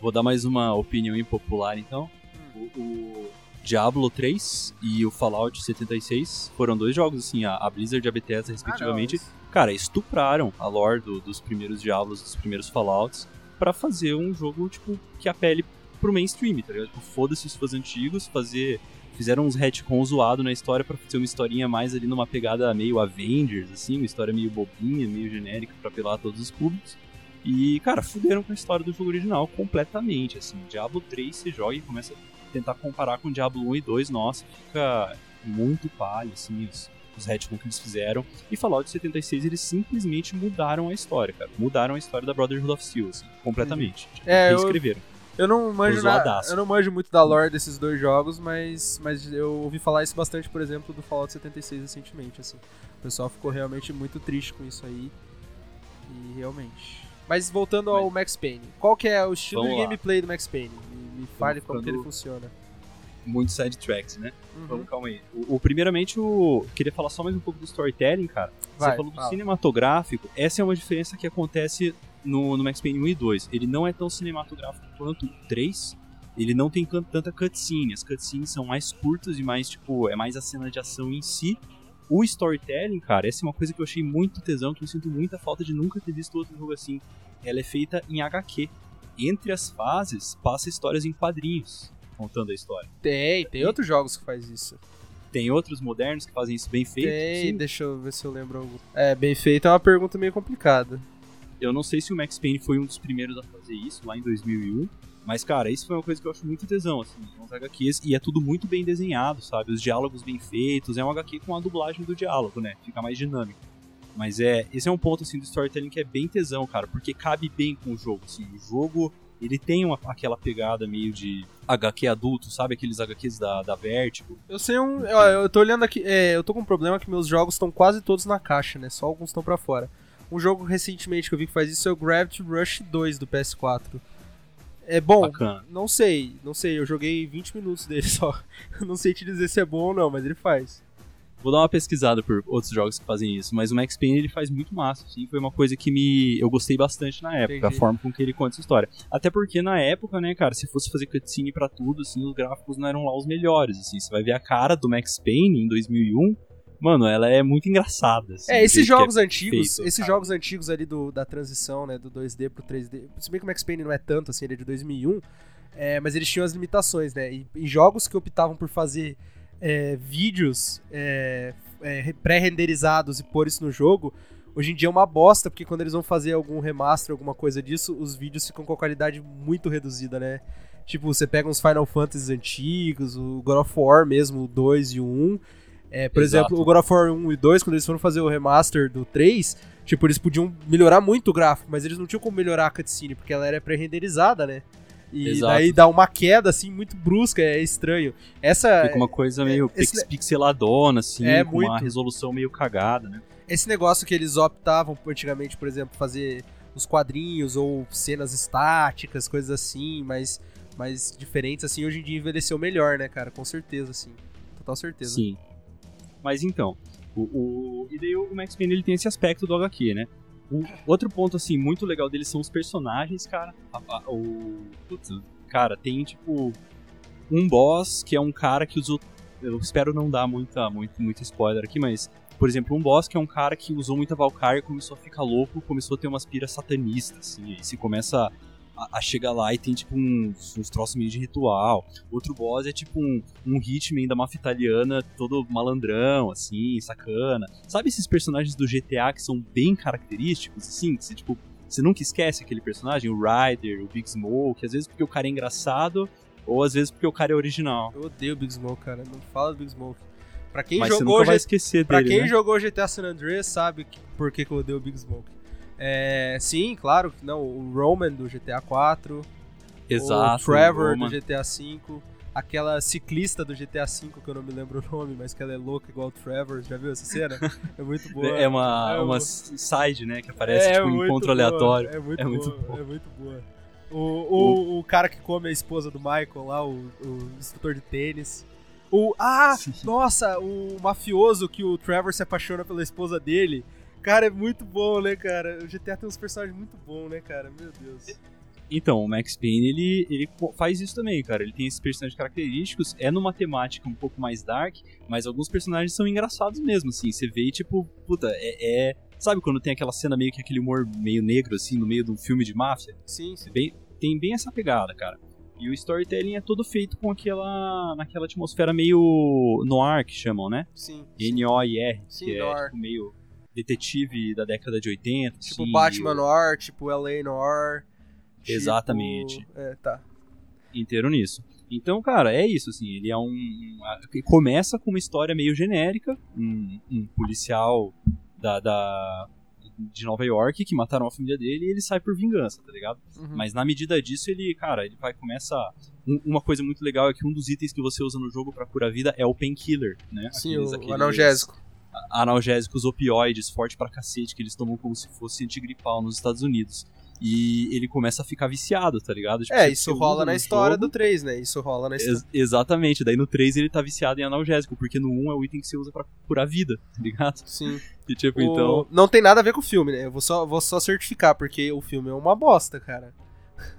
Vou dar mais uma opinião impopular então. Hum. O, o Diablo 3 e o Fallout 76 foram dois jogos, assim, a, a Blizzard e a Bethesda, Ah, respectivamente, não, isso- cara, estupraram a lore do- dos primeiros Diablos, dos primeiros Fallouts, pra fazer um jogo, tipo, que apele pro mainstream, tá ligado? Tipo, foda-se os fãs antigos, fazer... Fizeram uns retcons zoado na história pra fazer uma historinha mais ali numa pegada meio Avengers, assim, uma história meio bobinha, meio genérica pra apelar a todos os públicos. E, cara, fuderam com a história do jogo original completamente, assim. Diablo 3 você joga e começa a tentar comparar com Diablo 1 e 2, nossa, fica muito palha, assim, os, os retcons que eles fizeram. E Fallout 76, eles simplesmente mudaram a história, cara. Mudaram a história da Brotherhood of Steel, assim, completamente. Tipo, É, eu- reescreveram. Eu não manjo eu não manjo muito da lore desses dois jogos, mas, mas eu ouvi falar isso bastante, por exemplo, do Fallout 76 recentemente, assim. O pessoal ficou realmente muito triste com isso aí. E realmente. Mas voltando ao Max Payne, qual que é o estilo de lá. gameplay do Max Payne? Me, me fale como que ele funciona. Muitos sidetracks, né? Uhum. Vamos, calma aí. O, o- primeiramente, eu queria falar só mais um pouco do storytelling, cara. Vai, Você falou do fala. cinematográfico, essa é uma diferença que acontece no, no Max Payne 1 e 2. Ele não é tão cinematográfico quanto o 3. Ele não tem tanta cutscene. As cutscenes são mais curtas e mais, tipo, é mais a cena de ação em si. O storytelling, cara, essa é uma coisa que eu achei muito tesão, que eu sinto muita falta de nunca ter visto outro jogo assim. Ela é feita em HQ. Entre as fases, passa histórias em quadrinhos, contando a história. Tem, tem outros jogos que faz isso. Tem outros modernos que fazem isso bem feito. Tem, sim. deixa eu ver se eu lembro algum. É, bem feito é uma pergunta meio complicada. Eu não sei se o Max Payne foi um dos primeiros a fazer isso, lá em 2001. Mas, cara, isso foi uma coisa que eu acho muito tesão, assim, os HQs, e é tudo muito bem desenhado, sabe? Os diálogos bem feitos, é um HQ com a dublagem do diálogo, né? Fica mais dinâmico. Mas é, esse é um ponto, assim, do storytelling que é bem tesão, cara, porque cabe bem com o jogo, assim, o jogo, ele tem uma, aquela pegada meio de HQ adulto, sabe? Aqueles HQs da, da Vertigo. Eu sei um. Ó, eu tô olhando aqui. É, eu tô com um problema que meus jogos estão quase todos na caixa, né? Só alguns estão pra fora. Um jogo recentemente que eu vi que faz isso é o Gravity Rush 2 do PS4. É bom, Bacana. não sei, não sei, eu joguei 20 minutos dele só. não sei te dizer se é bom ou não, mas ele faz. Vou dar uma pesquisada por outros jogos que fazem isso, mas o Max Payne ele faz muito massa, assim, foi uma coisa que me eu gostei bastante na época, Entendi. a forma com que ele conta essa história. Até porque na época, né, cara, se fosse fazer cutscene pra tudo, assim, os gráficos não eram lá os melhores, assim, você vai ver a cara do Max Payne em 2001, mano, ela é muito engraçada, assim, É, esses que jogos antigos, feito, esses cara. jogos antigos ali do, da transição, né, do 2D pro 3D, se bem que o Max Payne não é tanto assim, ele é de 2001, é, mas eles tinham as limitações, né, e, e jogos que optavam por fazer é, vídeos é, é, pré-renderizados e pôr isso no jogo, hoje em dia é uma bosta, porque quando eles vão fazer algum remaster, alguma coisa disso, os vídeos ficam com a qualidade muito reduzida, né. Tipo, você pega uns Final Fantasy antigos, o God of War mesmo, o 2 e o 1, é, por Exato. exemplo, o God of War 1 e 2, quando eles foram fazer o remaster do 3, tipo, eles podiam melhorar muito o gráfico, mas eles não tinham como melhorar a cutscene, porque ela era pré-renderizada, né? E Exato. daí dá uma queda, assim, muito brusca, é estranho. Essa, Fica uma coisa meio esse- pix- pixeladona, assim, É, com uma muito. resolução meio cagada, né? esse negócio que eles optavam antigamente, por exemplo, fazer os quadrinhos ou cenas estáticas, coisas assim, mas mais diferentes, assim, hoje em dia envelheceu melhor, né, cara? Com certeza, assim. Total certeza. Sim. Mas então, o, o- e daí o Max Payne ele tem esse aspecto do HQ, né? Outro ponto, assim, muito legal dele são os personagens, cara. O, putz, cara, tem, tipo, um boss que é um cara que usou... Eu espero não dar muita, muito, muito spoiler aqui, mas... Por exemplo, um boss que é um cara que usou muita Valkyrie e começou a ficar louco, começou a ter umas piras satanistas, assim. Aí você começa a chegar lá e tem, tipo, uns, uns troços meio de ritual. Outro boss é, tipo, um, um hitman da máfia italiana, todo malandrão, assim, sacana. Sabe esses personagens do GTA que são bem característicos, assim? Que você, tipo, você nunca esquece aquele personagem? O Ryder, o Big Smoke, às vezes porque o cara é engraçado, ou às vezes porque o cara é original. Eu odeio o Big Smoke, cara. Não fala do Big Smoke. Pra quem Mas você jogou nunca vai GTA esquecer Pra dele, quem né? jogou GTA San Andreas sabe por que, que eu odeio o Big Smoke. É, sim, claro, que não, o Roman do GTA 4, Exato. o Trevor Roman. do GTA 5, aquela ciclista do GTA 5 que eu não me lembro o nome, mas que ela é louca igual o Trevor, já viu essa cena? É muito boa. É uma, É uma uma- side, né? Que aparece, É tipo, um encontro boa, aleatório. É muito, É muito boa, bom. é muito boa. O, o, o cara que come a esposa do Michael lá, o, o instrutor de tênis. O, ah, nossa, o mafioso que o Trevor se apaixona pela esposa dele. Cara, é muito bom, né, cara? O GTA tem uns personagens muito bons, né, cara? Meu Deus. Então, o Max Payne, ele, ele faz isso também, cara. Ele tem esses personagens característicos, é numa temática um pouco mais dark, mas alguns personagens são engraçados mesmo, assim. Você vê tipo, puta, é, é- Sabe quando tem aquela cena meio que aquele humor meio negro, assim, no meio de um filme de máfia? Sim, sim. Bem- tem bem essa pegada, cara. E o storytelling é todo feito com aquela. naquela atmosfera meio noir que chamam, né? Sim. N-O-I-R, Sim, que é noir. tipo, meio detetive da década de 80. Tipo Batman Noir, tipo LA Noir. tipo- Exatamente. É, tá. inteiro nisso. Então, cara, é isso, assim, ele é um... começa com uma história meio genérica, um, um policial da, da- de Nova York que mataram a família dele e ele sai por vingança, tá ligado? Uhum. Mas na medida disso, ele, cara, ele vai começa. um- uma coisa muito legal é que um dos itens que você usa no jogo pra curar a vida é o painkiller, né? Sim, Aqueles- o, aqueles o analgésico. Analgésicos opioides, forte pra cacete, que eles tomam como se fosse antigripal nos Estados Unidos. E ele começa a ficar viciado, tá ligado? Tipo, É, isso rola na história jogo, do 3, né? Isso rola na história. Ex- exatamente, daí no 3 ele tá viciado em analgésico, porque no 1 é o item que você usa pra curar a vida, tá ligado? Sim. E tipo, O- então. Não tem nada a ver com o filme, né? Eu vou só, vou só certificar, porque o filme é uma bosta, cara.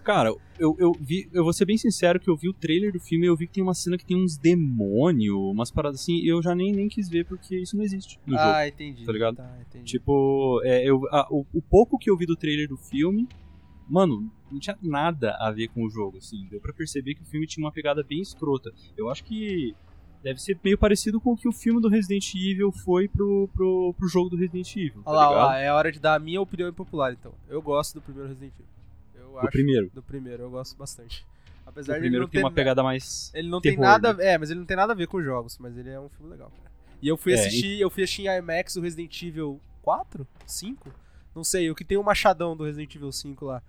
Cara, eu, eu vi. Eu vou ser bem sincero que eu vi o trailer do filme e eu vi que tem uma cena que tem uns demônios, umas paradas assim, e eu já nem, nem quis ver porque isso não existe no jogo. ah, entendi. tá ligado? Tá, entendi. Tipo, é, eu, a- o, o pouco que eu vi do trailer do filme, mano, não tinha nada a ver com o jogo, assim. Deu pra perceber que o filme tinha uma pegada bem escrota. Eu acho que deve ser meio parecido com o que o filme do Resident Evil foi pro, pro, pro jogo do Resident Evil, tá Olha lá, olha lá, é hora de dar a minha opinião impopular, então. Eu gosto do primeiro Resident Evil. Eu O acho primeiro. do primeiro, eu gosto bastante. O Apesar de ele primeiro tem ter uma pegada mais. Ele não terror, tem nada, né? é, mas ele não tem nada a ver com os jogos, mas ele é um filme legal, cara. E eu fui É, assistir, eu fui assistir em IMAX o Resident Evil 4, 5, não sei, o que tem o machadão do Resident Evil 5 lá.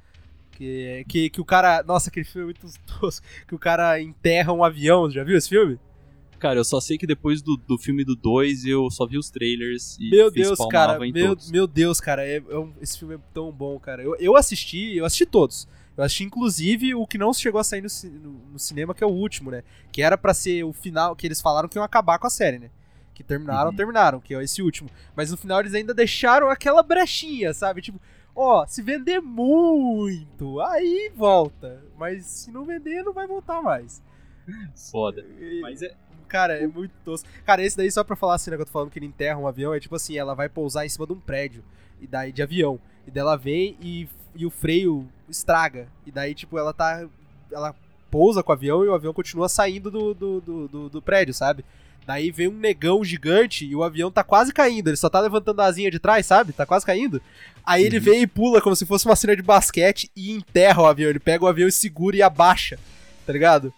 Que, que, que o cara. Nossa, aquele filme é muito tosco. Que o cara enterra um avião. Já viu esse filme? Cara, eu só sei que depois do, do filme do 2 eu só vi os trailers e Meu Deus, cara. Meu, meu Deus, cara. é- é um- esse filme é tão bom, cara. Eu, eu assisti, eu assisti todos. Eu assisti, inclusive, o que não chegou a sair no, no- no cinema, que é o último, né? Que era pra ser o final, que eles falaram que iam acabar com a série, né? Que terminaram, Uhum. terminaram, que é esse último. Mas no final eles ainda deixaram aquela brechinha, sabe? Tipo, ó, se vender muito, aí volta. Mas se não vender, não vai voltar mais. Foda. Mas é. Cara, é muito tosco. Cara, esse daí, só pra falar assim, né, que eu tô falando que ele enterra um avião, é tipo assim, ela vai pousar em cima de um prédio, e daí de avião. E daí ela vem e, e o freio estraga. E daí, tipo, ela tá. Ela pousa com o avião e o avião continua saindo do, do, do, do- do prédio, sabe? Daí vem um negão gigante e o avião tá quase caindo. Ele só tá levantando a asinha de trás, sabe? Tá quase caindo. Aí ele Uhum. vem e pula como se fosse uma cena de basquete e enterra o avião. Ele pega o avião e segura e abaixa, tá ligado?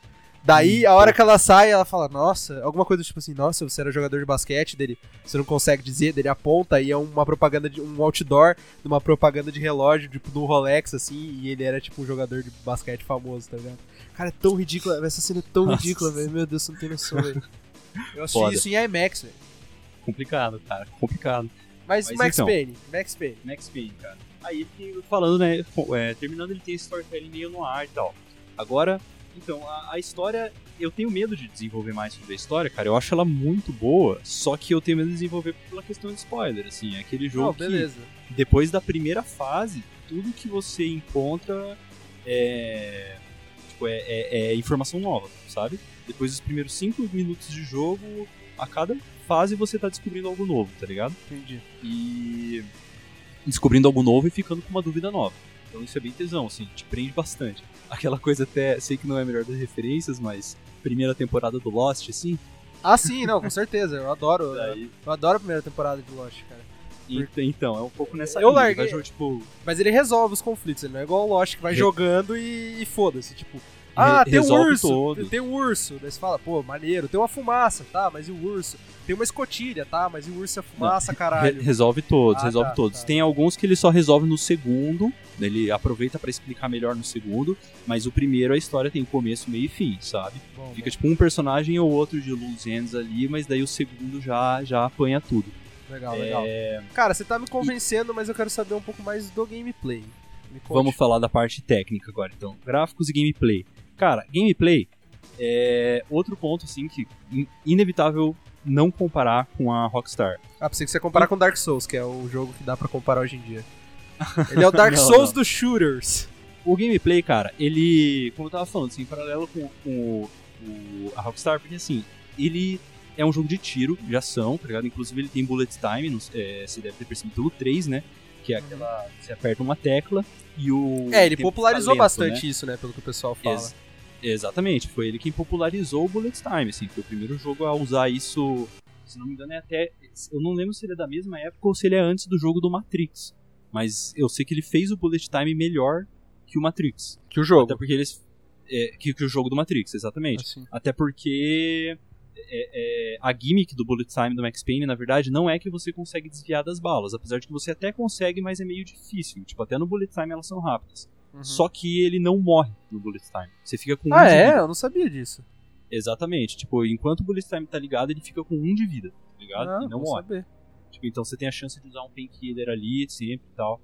Daí, a hora que ela sai, ela fala, nossa, alguma coisa tipo assim, nossa, você era jogador de basquete dele, você não consegue dizer, dele aponta e é uma propaganda de um outdoor de uma propaganda de relógio, tipo, um Rolex, assim, e ele era tipo um jogador de basquete famoso, tá ligado? Cara, é tão ridícula, essa cena é tão Nossa. ridícula, velho, meu Deus, você não tem noção, velho. Eu assisti Foda. isso em IMAX, velho. Complicado, cara. Complicado. Mas, Mas Max então. Payne, Max Payne. Max Payne, cara. Aí falando, né? é, terminando, ele tem esse storytelling meio no ar e tal. Agora, então, a, a história. Eu tenho medo de desenvolver mais sobre a história, cara. Eu acho ela muito boa, só que eu tenho medo de desenvolver pela questão de spoiler, assim. É aquele jogo que beleza. depois da primeira fase, tudo que você encontra é. Tipo, é, é- é informação nova, sabe? Depois dos primeiros 5 minutos de jogo, a cada fase você tá descobrindo algo novo, tá ligado? Entendi. E. descobrindo algo novo e ficando com uma dúvida nova. Então isso é bem tesão, assim, te prende bastante. Aquela coisa até, sei que não é a melhor das referências, mas primeira temporada do Lost, assim, Ah, sim, não, com certeza, eu adoro, daí, eu adoro a primeira temporada de Lost, cara. e- então, é um pouco nessa Eu linha, larguei- vai jogar, tipo, Mas ele resolve os conflitos, ele não é igual o Lost que vai Re- jogando e, e foda-se. Tipo, ah, tem um urso, todos. tem um urso. Daí você fala, pô, maneiro, tem uma fumaça, tá, mas e o urso? Tem uma escotilha, tá, mas e o urso é fumaça, Re- caralho. resolve todos, Ah, resolve tá, todos. tá. Tem alguns que ele só resolve no segundo, ele aproveita pra explicar melhor no segundo, mas o primeiro a história tem começo, meio e fim, sabe? Bom, Fica bom, tipo um personagem ou outro de loose ends ali, mas daí o segundo já já apanha tudo. legal, legal. É, Cara, você tá me convencendo, mas eu quero saber um pouco mais do gameplay. Vamos falar da parte técnica agora, então. Gráficos e gameplay. Cara, gameplay é outro ponto, assim, que in- inevitável não comparar com a Rockstar. Ah, pensei que você ia comparar com Dark Souls, que é o jogo que dá pra comparar hoje em dia. Ele é o Dark Não, Souls dos shooters. O gameplay, cara, ele, como eu tava falando, assim, em paralelo com, com o- a Rockstar, porque assim, ele é um jogo de tiro, de ação, tá ligado? Inclusive ele tem bullet time, não é, você deve ter percebido pelo 3, né? Que é aquela. Você aperta uma tecla e o. É, ele popularizou fica lento, bastante né? isso, né, pelo que o pessoal fala. Ex- exatamente, foi ele quem popularizou o Bullet Time, assim, foi o primeiro jogo a usar isso, se não me engano é até, eu não lembro se ele é da mesma época ou se ele é antes do jogo do Matrix, mas eu sei que ele fez o Bullet Time melhor que o Matrix, Que o jogo. até porque eles, é, que, que o jogo do Matrix, exatamente, Assim. até porque é, é, a gimmick do Bullet Time do Max Payne, na verdade, não é que você consegue desviar das balas, apesar de que você até consegue, mas é meio difícil, tipo, até no Bullet Time elas são rápidas. Uhum. Só que ele não morre no Bullet Time. Você fica com um Ah, é? Eu não sabia disso. Exatamente. Tipo, enquanto o Bullet Time tá ligado, ele fica com um de vida, tá ligado? Ah, e não morre. saber. Tipo, então você tem a chance de usar um painkiller ali sempre e tal.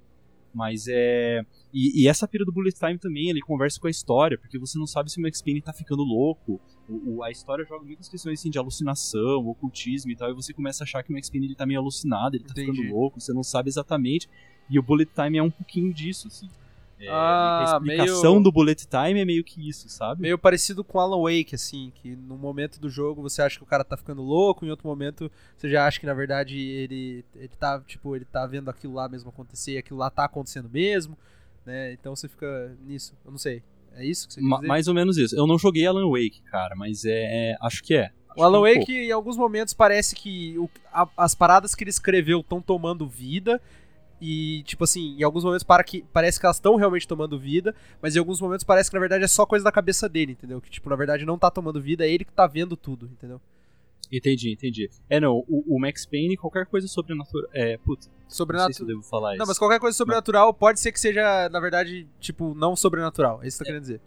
Mas é. E, e essa pira do Bullet Time também, ele conversa com a história, porque você não sabe se o Max Payne tá ficando louco. O, o- a história joga muitas questões assim de alucinação, ocultismo e tal, e você começa a achar que o Max Payne ele tá meio alucinado, ele tá Entendi. ficando louco, você não sabe exatamente. E o Bullet Time é um pouquinho disso, assim. É, Ah, a explicação meio- do Bullet Time é meio que isso, sabe? Meio parecido com Alan Wake, assim, que no momento do jogo você acha que o cara tá ficando louco, em outro momento você já acha que na verdade ele, ele tá, tipo, ele tá vendo aquilo lá mesmo acontecer e aquilo lá tá acontecendo mesmo, né? Então você fica nisso. Eu não sei. É isso que você Ma- dizer? mais ou menos isso. Eu não joguei Alan Wake, cara, mas é, é- acho que é. Acho O Alan é um Wake, em alguns momentos, parece que o- a- as paradas que ele escreveu estão tomando vida. E, tipo assim, em alguns momentos para que, parece que elas estão realmente tomando vida, mas em alguns momentos parece que na verdade é só coisa da cabeça dele, entendeu? Que, tipo, na verdade não tá tomando vida, é ele que tá vendo tudo, entendeu? Entendi, entendi. É, não, o, o Max Payne, qualquer coisa sobrenatural. É, putz, não sei se eu Sobrenatural. devo falar Não, isso. mas qualquer coisa sobrenatural pode ser que seja, na verdade, tipo, não sobrenatural. É isso que você tá querendo dizer.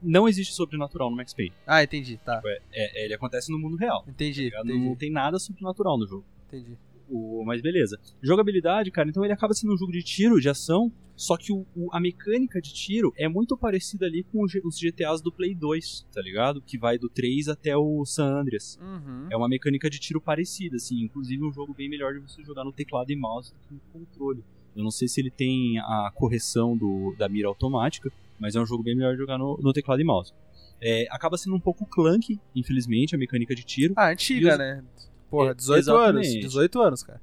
Não existe sobrenatural no Max Payne. Ah, entendi, tá. É, é, ele acontece no mundo real. tá Entendi? Não entendi, tem nada sobrenatural no jogo. entendi. O, mas beleza. Jogabilidade, cara, então ele acaba sendo um jogo de tiro, de ação, só que o, o- a mecânica de tiro é muito parecida ali com os GTAs do Play 2, tá ligado? Que vai do 3 até o San Andreas. Uhum. É uma mecânica de tiro parecida, assim. Inclusive um jogo bem melhor de você jogar no teclado e mouse do que no controle. Eu não sei se ele tem a correção do, da mira automática, mas é um jogo bem melhor de jogar no, no teclado e mouse. É, acaba sendo um pouco clunky, infelizmente, a mecânica de tiro. Ah, antiga, os- né? Porra, É, 18 anos. exatamente. 18 anos, cara.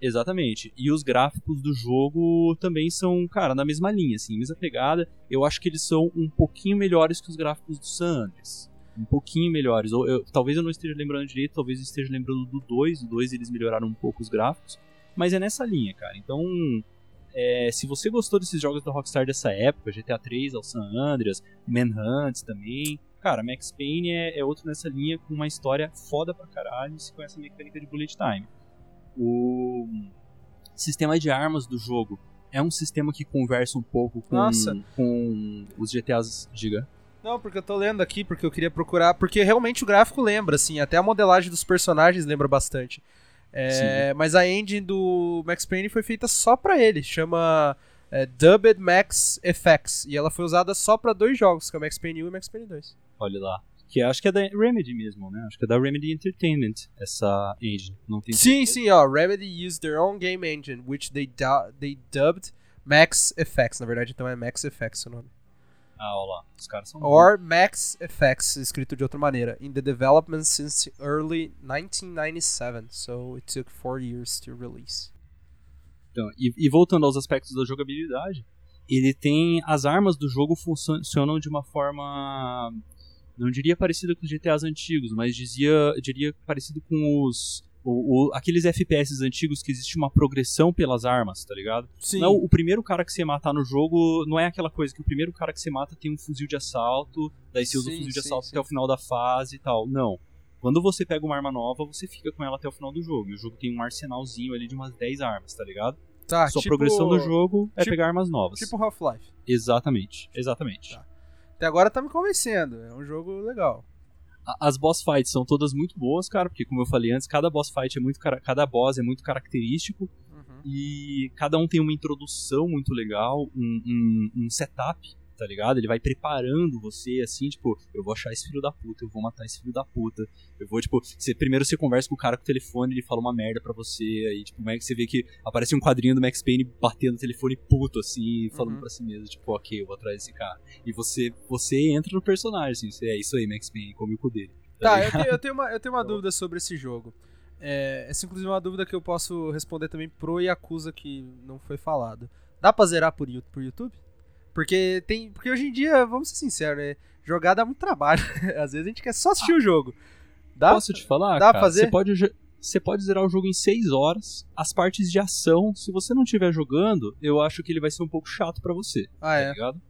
Exatamente. E os gráficos do jogo também são, cara, na mesma linha, assim, mesma pegada. Eu acho que eles são um pouquinho melhores que os gráficos do San Andreas. Um pouquinho melhores. Ou eu- talvez eu não esteja lembrando direito, talvez eu esteja lembrando do 2. O 2 eles melhoraram um pouco os gráficos. Mas é nessa linha, cara. Então, é, se você gostou desses jogos da Rockstar dessa época, GTA 3 ao San Andreas, Manhunt também, cara, Max Payne é, é outro nessa linha com uma história foda pra caralho e se com essa mecânica de bullet time. O sistema de armas do jogo é um sistema que conversa um pouco com, Nossa. com os GTAs Giga. Não, porque eu tô lendo aqui, porque eu queria procurar. Porque realmente o gráfico lembra, assim, até a modelagem dos personagens lembra bastante. É, mas a engine do Max Payne foi feita só pra ele, chama é, Dubbed Max FX. E ela foi usada só pra dois jogos, que é o Max Payne 1 e o Max Payne 2. Olha lá. Que acho que é da Remedy mesmo, né? Acho que é da Remedy Entertainment, essa engine. Não tem Sim, certeza. sim, ó. Remedy used their own game engine, which they, they dubbed Max FX. Na verdade, então é Max FX o nome. Ah, olha lá. Os caras são. Or Max FX, escrito de outra maneira. In the development since early 1997, so it took four years to release. Então, e, e voltando aos aspectos da jogabilidade, ele tem. As armas do jogo funcio- funcionam de uma forma. Não diria parecida com os GTAs antigos, mas dizia, diria parecido com os. o- o- aqueles FPS antigos que existe uma progressão pelas armas, tá ligado? Sim. Não, o primeiro cara que você matar no jogo não é aquela coisa que o primeiro cara que você mata tem um fuzil de assalto, daí você usa o Sim, fuzil de sim, assalto sim. até o final da fase e tal. Não. Quando você pega uma arma nova, você fica com ela até o final do jogo. E o jogo tem um arsenalzinho ali de umas 10 armas, tá ligado? tá, Sua tipo- progressão no jogo é tipo- pegar armas novas. Tipo Half-Life. Exatamente, exatamente. Tá. Até agora tá me convencendo. É um jogo legal. As boss fights são todas muito boas, cara, porque como eu falei antes, cada boss fight é muito cada boss é muito característico Uhum. e cada um tem uma introdução muito legal, um, um- um setup, tá ligado? Ele vai preparando você assim, tipo, eu vou achar esse filho da puta, eu vou matar esse filho da puta. Eu vou, tipo, você, primeiro você conversa com o cara com o telefone, ele fala uma merda pra você, aí, tipo, Max, você vê que aparece um quadrinho do Max Payne batendo no telefone puto, assim, falando Uhum. pra si mesmo, tipo, ok, eu vou atrás desse cara. E você, você entra no personagem, assim, você, é isso aí, Max Payne, come o cu dele. Tá, eu ligado? tenho, eu tenho uma, eu tenho uma dúvida sobre esse jogo. É, essa inclusive é uma dúvida que eu posso responder também pro Yakuza que não foi falado. Dá pra zerar por, por YouTube? Porque tem. Porque hoje em dia, vamos ser sinceros, né? Jogar dá muito trabalho. Às vezes a gente quer só assistir o jogo. Dá? Posso te falar? Dá pra cara? fazer? Você pode, você pode zerar o jogo em 6 horas. As partes de ação, se você não estiver jogando, eu acho que ele vai ser um pouco chato pra você. Ah, Tá é. ligado?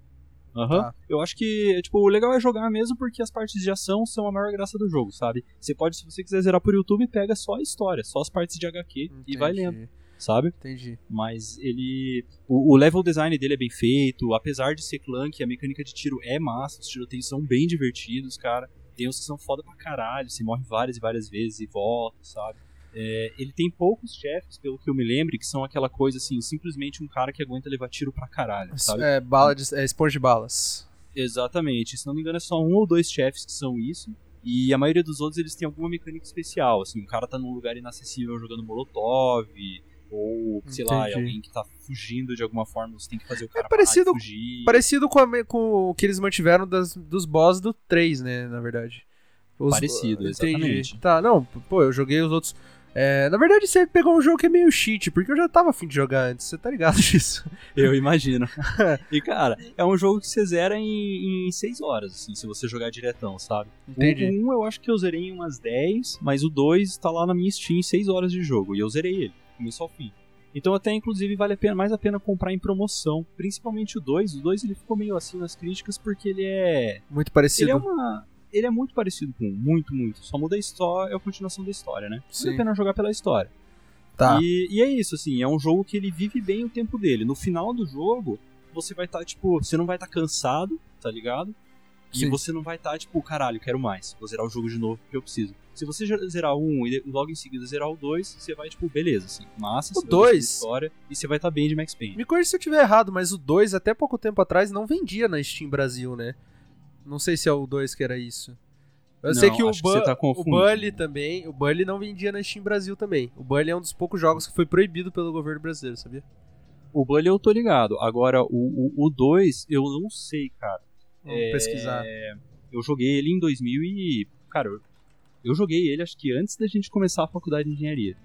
Aham. Tá. Eu acho que, tipo, o legal é jogar mesmo porque as partes de ação são a maior graça do jogo, sabe? Você pode, se você quiser zerar por YouTube, pega só a história, só as partes de HQ e vai Entendi, lendo, sabe? Entendi. Mas ele. O, o level design dele é bem feito, apesar de ser clunky, a mecânica de tiro é massa, os tiroteios são bem divertidos, cara. Tem uns que são foda pra caralho, você morre várias e várias vezes e volta, sabe? É, ele tem poucos chefes, pelo que eu me lembro, que são aquela coisa assim, simplesmente um cara que aguenta levar tiro pra caralho, sabe? É, bala de, é esponja de balas. Exatamente. Se não me engano, é só um ou dois chefes que são isso. E a maioria dos outros eles têm alguma mecânica especial. Assim, o cara tá num lugar inacessível jogando Molotov, ou sei lá, é Entendi. alguém que tá fugindo de alguma forma, você tem que fazer o cara parecido- parar e fugir. Parecido com, a com o que eles mantiveram das, dos boss do 3, né, na verdade. Os- Parecido, Entendi. exatamente. Tá, não, pô, eu joguei os outros. É, na verdade, você pegou um jogo que é meio cheat, porque eu já tava afim de jogar antes, você tá ligado disso. Eu imagino. e cara, é um jogo que você zera em, em 6 horas, assim, se você jogar diretão, sabe? Entendi. O 1 eu acho que eu zerei em umas 10, mas o 2 tá lá na minha Steam em 6 horas de jogo. E eu zerei ele, começo ao fim. Então até inclusive vale a pena, mais a pena comprar em promoção. Principalmente o 2. O 2 ele ficou meio assim nas críticas porque ele é. Muito Ele parecido. é uma. Ele é muito parecido com o 1, muito, muito. Só muda a história, é a continuação da história, né? Sim. Vale a pena jogar pela história. Tá. E, e é isso, assim, é um jogo que ele vive bem o tempo dele. No final do jogo, você vai estar, tipo, você não vai estar cansado, tá ligado? E Sim. você não vai estar, tipo, caralho, quero mais. Vou zerar o jogo de novo porque eu preciso. Se você zerar o 1 e logo em seguida zerar o 2, você vai, tipo, beleza, assim, massa, O você dois- história e você vai estar bem de Max Payne. Me corrija se eu estiver errado, mas o 2, até pouco tempo atrás, não vendia na Steam Brasil, né? Não sei se é o 2 que era isso. Eu Não, sei que o, Bu- tá o. Bully também, o Bully não vendia na Steam Brasil também. O Bully é um dos poucos jogos que foi proibido pelo governo brasileiro, sabia? O Bully eu tô ligado. Agora, o 2, o, o dois, eu não sei, cara. Vamos É, pesquisar. Eu joguei ele em 2000 e... Cara, eu, eu joguei ele acho que antes da gente começar a faculdade de engenharia.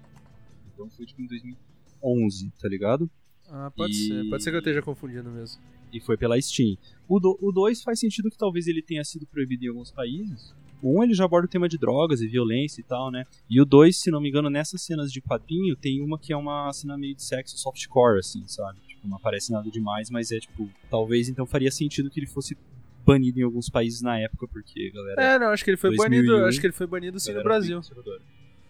Então foi tipo em 2011, tá ligado? Ah, pode e- ser. Pode ser que eu esteja confundindo mesmo. E foi pela Steam. O 2 faz sentido que talvez ele tenha sido proibido em alguns países. O 1 um, ele já aborda o tema de drogas e violência e tal, né? E o 2, se não me engano, nessas cenas de quadrinho, tem uma que é uma cena meio de sexo softcore, assim, sabe? Tipo, não aparece nada demais, mas é tipo, talvez então faria sentido que ele fosse banido em alguns países na época, porque galera. É, não, acho que ele foi 2001, banido. Acho que ele foi banido sim no Brasil.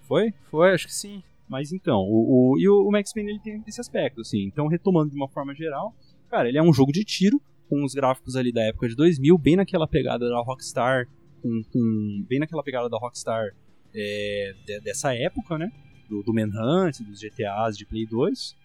Foi? Foi, acho que sim. Mas então, o, o- e o, o Max Payne ele tem esse aspecto, assim. Então, retomando de uma forma geral, cara, ele é um jogo de tiro, com os gráficos ali da época de 2000, bem naquela pegada da Rockstar, com, com- bem naquela pegada da Rockstar é, de- dessa época, né? Do, do Manhunt, dos GTAs de Play 2.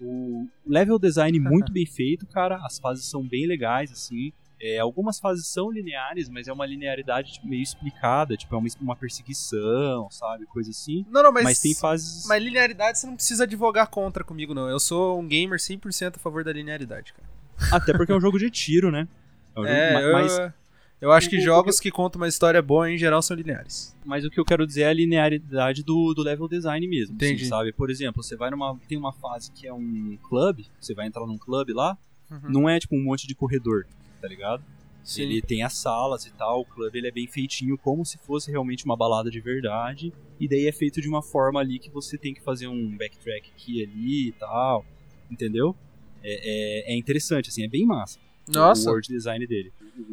O level design muito bem feito, cara. As fases são bem legais, assim. É, algumas fases são lineares, mas é uma linearidade tipo, meio explicada, tipo, é uma, uma perseguição, sabe? Coisa assim. Não, não, mas. Mas, tem fases. Mas linearidade você não precisa advogar contra comigo, não. Eu sou um gamer 100% a favor da linearidade, cara. Até porque é um jogo de tiro, né? É um jogo- É, eu, mas, eu acho que jogos que contam uma história boa, em geral, são lineares. mas o que eu quero dizer é a linearidade do, do level design mesmo. assim, Entendi. sabe? Por exemplo, você vai numa. Tem uma fase que é um clube, você vai entrar num clube lá, Uhum. não é tipo um monte de corredor, tá ligado? Sim. Ele tem as salas e tal, o clube ele é bem feitinho, como se fosse realmente uma balada de verdade. E daí é feito de uma forma ali que você tem que fazer um backtrack aqui ali e tal. Entendeu? É, é, é interessante, assim, é bem massa. Nossa. o world design dele.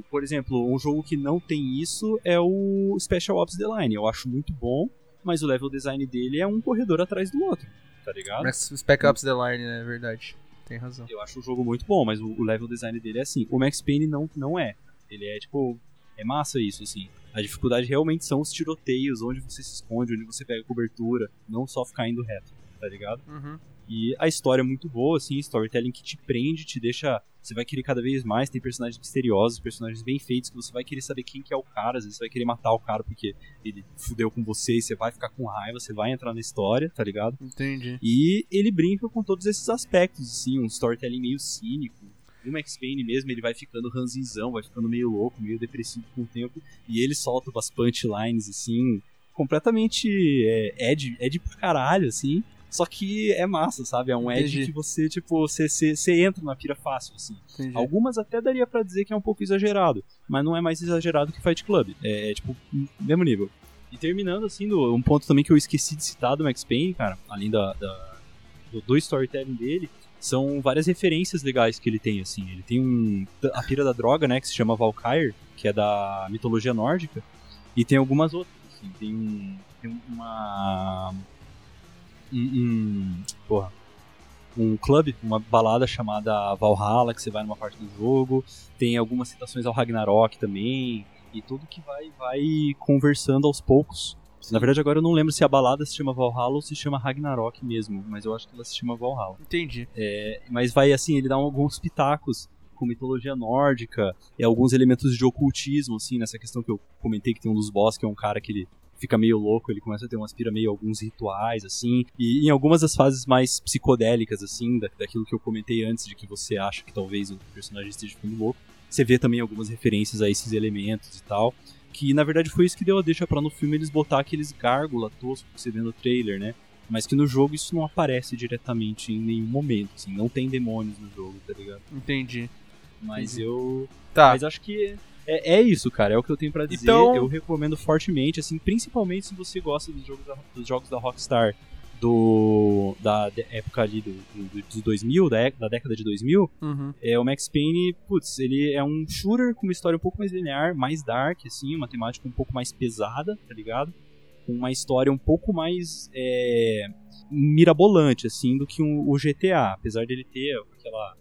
Por exemplo, um jogo que não tem isso é o Special Ops The Line. Eu acho muito bom, mas o level design dele é um corredor atrás do outro, tá ligado? Max Spec Ops The Line, né? É verdade. Tem razão. Eu acho o jogo muito bom, mas o, o level design dele é assim. O Max Payne não, não é. Ele é tipo. É massa isso, assim. A dificuldade realmente são os tiroteios, onde você se esconde, onde você pega cobertura, não só ficar indo reto, tá ligado? Uhum. E a história é muito boa, assim, storytelling que te prende, te deixa. Você vai querer cada vez mais, tem personagens misteriosos, personagens bem feitos, que você vai querer saber quem que é o cara, às vezes você vai querer matar o cara porque ele fudeu com você e você vai ficar com raiva, você vai entrar na história, tá ligado? Entendi. E ele brinca com todos esses aspectos, assim, um storytelling meio cínico. O Max Payne mesmo, ele vai ficando ranzinzão, vai ficando meio louco, meio depressivo com o tempo, e ele solta umas punchlines, assim, completamente é, Ed, Ed por caralho, assim, só que é massa, sabe? É um Entendi. que você, tipo, você, você, você entra na pira fácil, assim. Entendi. Algumas até daria pra dizer que é um pouco exagerado, mas não é mais exagerado que Fight Club. É, é, tipo, mesmo nível. E terminando, assim, do- um ponto também que eu esqueci de citar do Max Payne, cara, além da, da- do, do storytelling dele, são várias referências legais que ele tem, assim. Ele tem um, a pira da droga, né, que se chama Valkyr, que é da mitologia nórdica, e tem algumas outras, assim. Tem, tem uma... Um, porra, um clube, uma balada chamada Valhalla, que você vai numa parte do jogo. Tem algumas citações ao Ragnarok também. E tudo que vai, vai conversando aos poucos Na verdade, agora eu não lembro se a balada se chama Valhalla ou se chama Ragnarok mesmo, mas eu acho que ela se chama Valhalla. Entendi. É, mas vai assim, ele dá alguns pitacos com mitologia nórdica e alguns elementos de ocultismo, assim, nessa questão que eu comentei que tem um dos boss que é um cara que ele fica meio louco, ele começa a ter umas pira meio alguns rituais, assim, e em algumas das fases mais psicodélicas, assim, da, daquilo que eu comentei antes, de que você acha que talvez o personagem esteja ficando louco, você vê também algumas referências a esses elementos e tal, que na verdade foi isso que deu a deixa pra no filme eles botar aqueles gárgula tosco que você vê no trailer, né? Mas que no jogo isso não aparece diretamente em nenhum momento, assim, não tem demônios no jogo, tá ligado? Entendi. Mas Entendi. eu. Tá. Mas acho que é, é isso, cara. É o que eu tenho pra dizer. Então- Eu recomendo fortemente, assim, principalmente se você gosta dos jogos da, dos jogos da Rockstar do da época ali do, do, dos 2000, da, é- da década de 2000, Uhum. é, o Max Payne, putz, ele é um shooter com uma história um pouco mais linear, mais dark, assim, uma temática um pouco mais pesada, tá ligado? Com uma história um pouco mais é, mirabolante, assim, do que um- o GTA. Apesar dele ter aquela,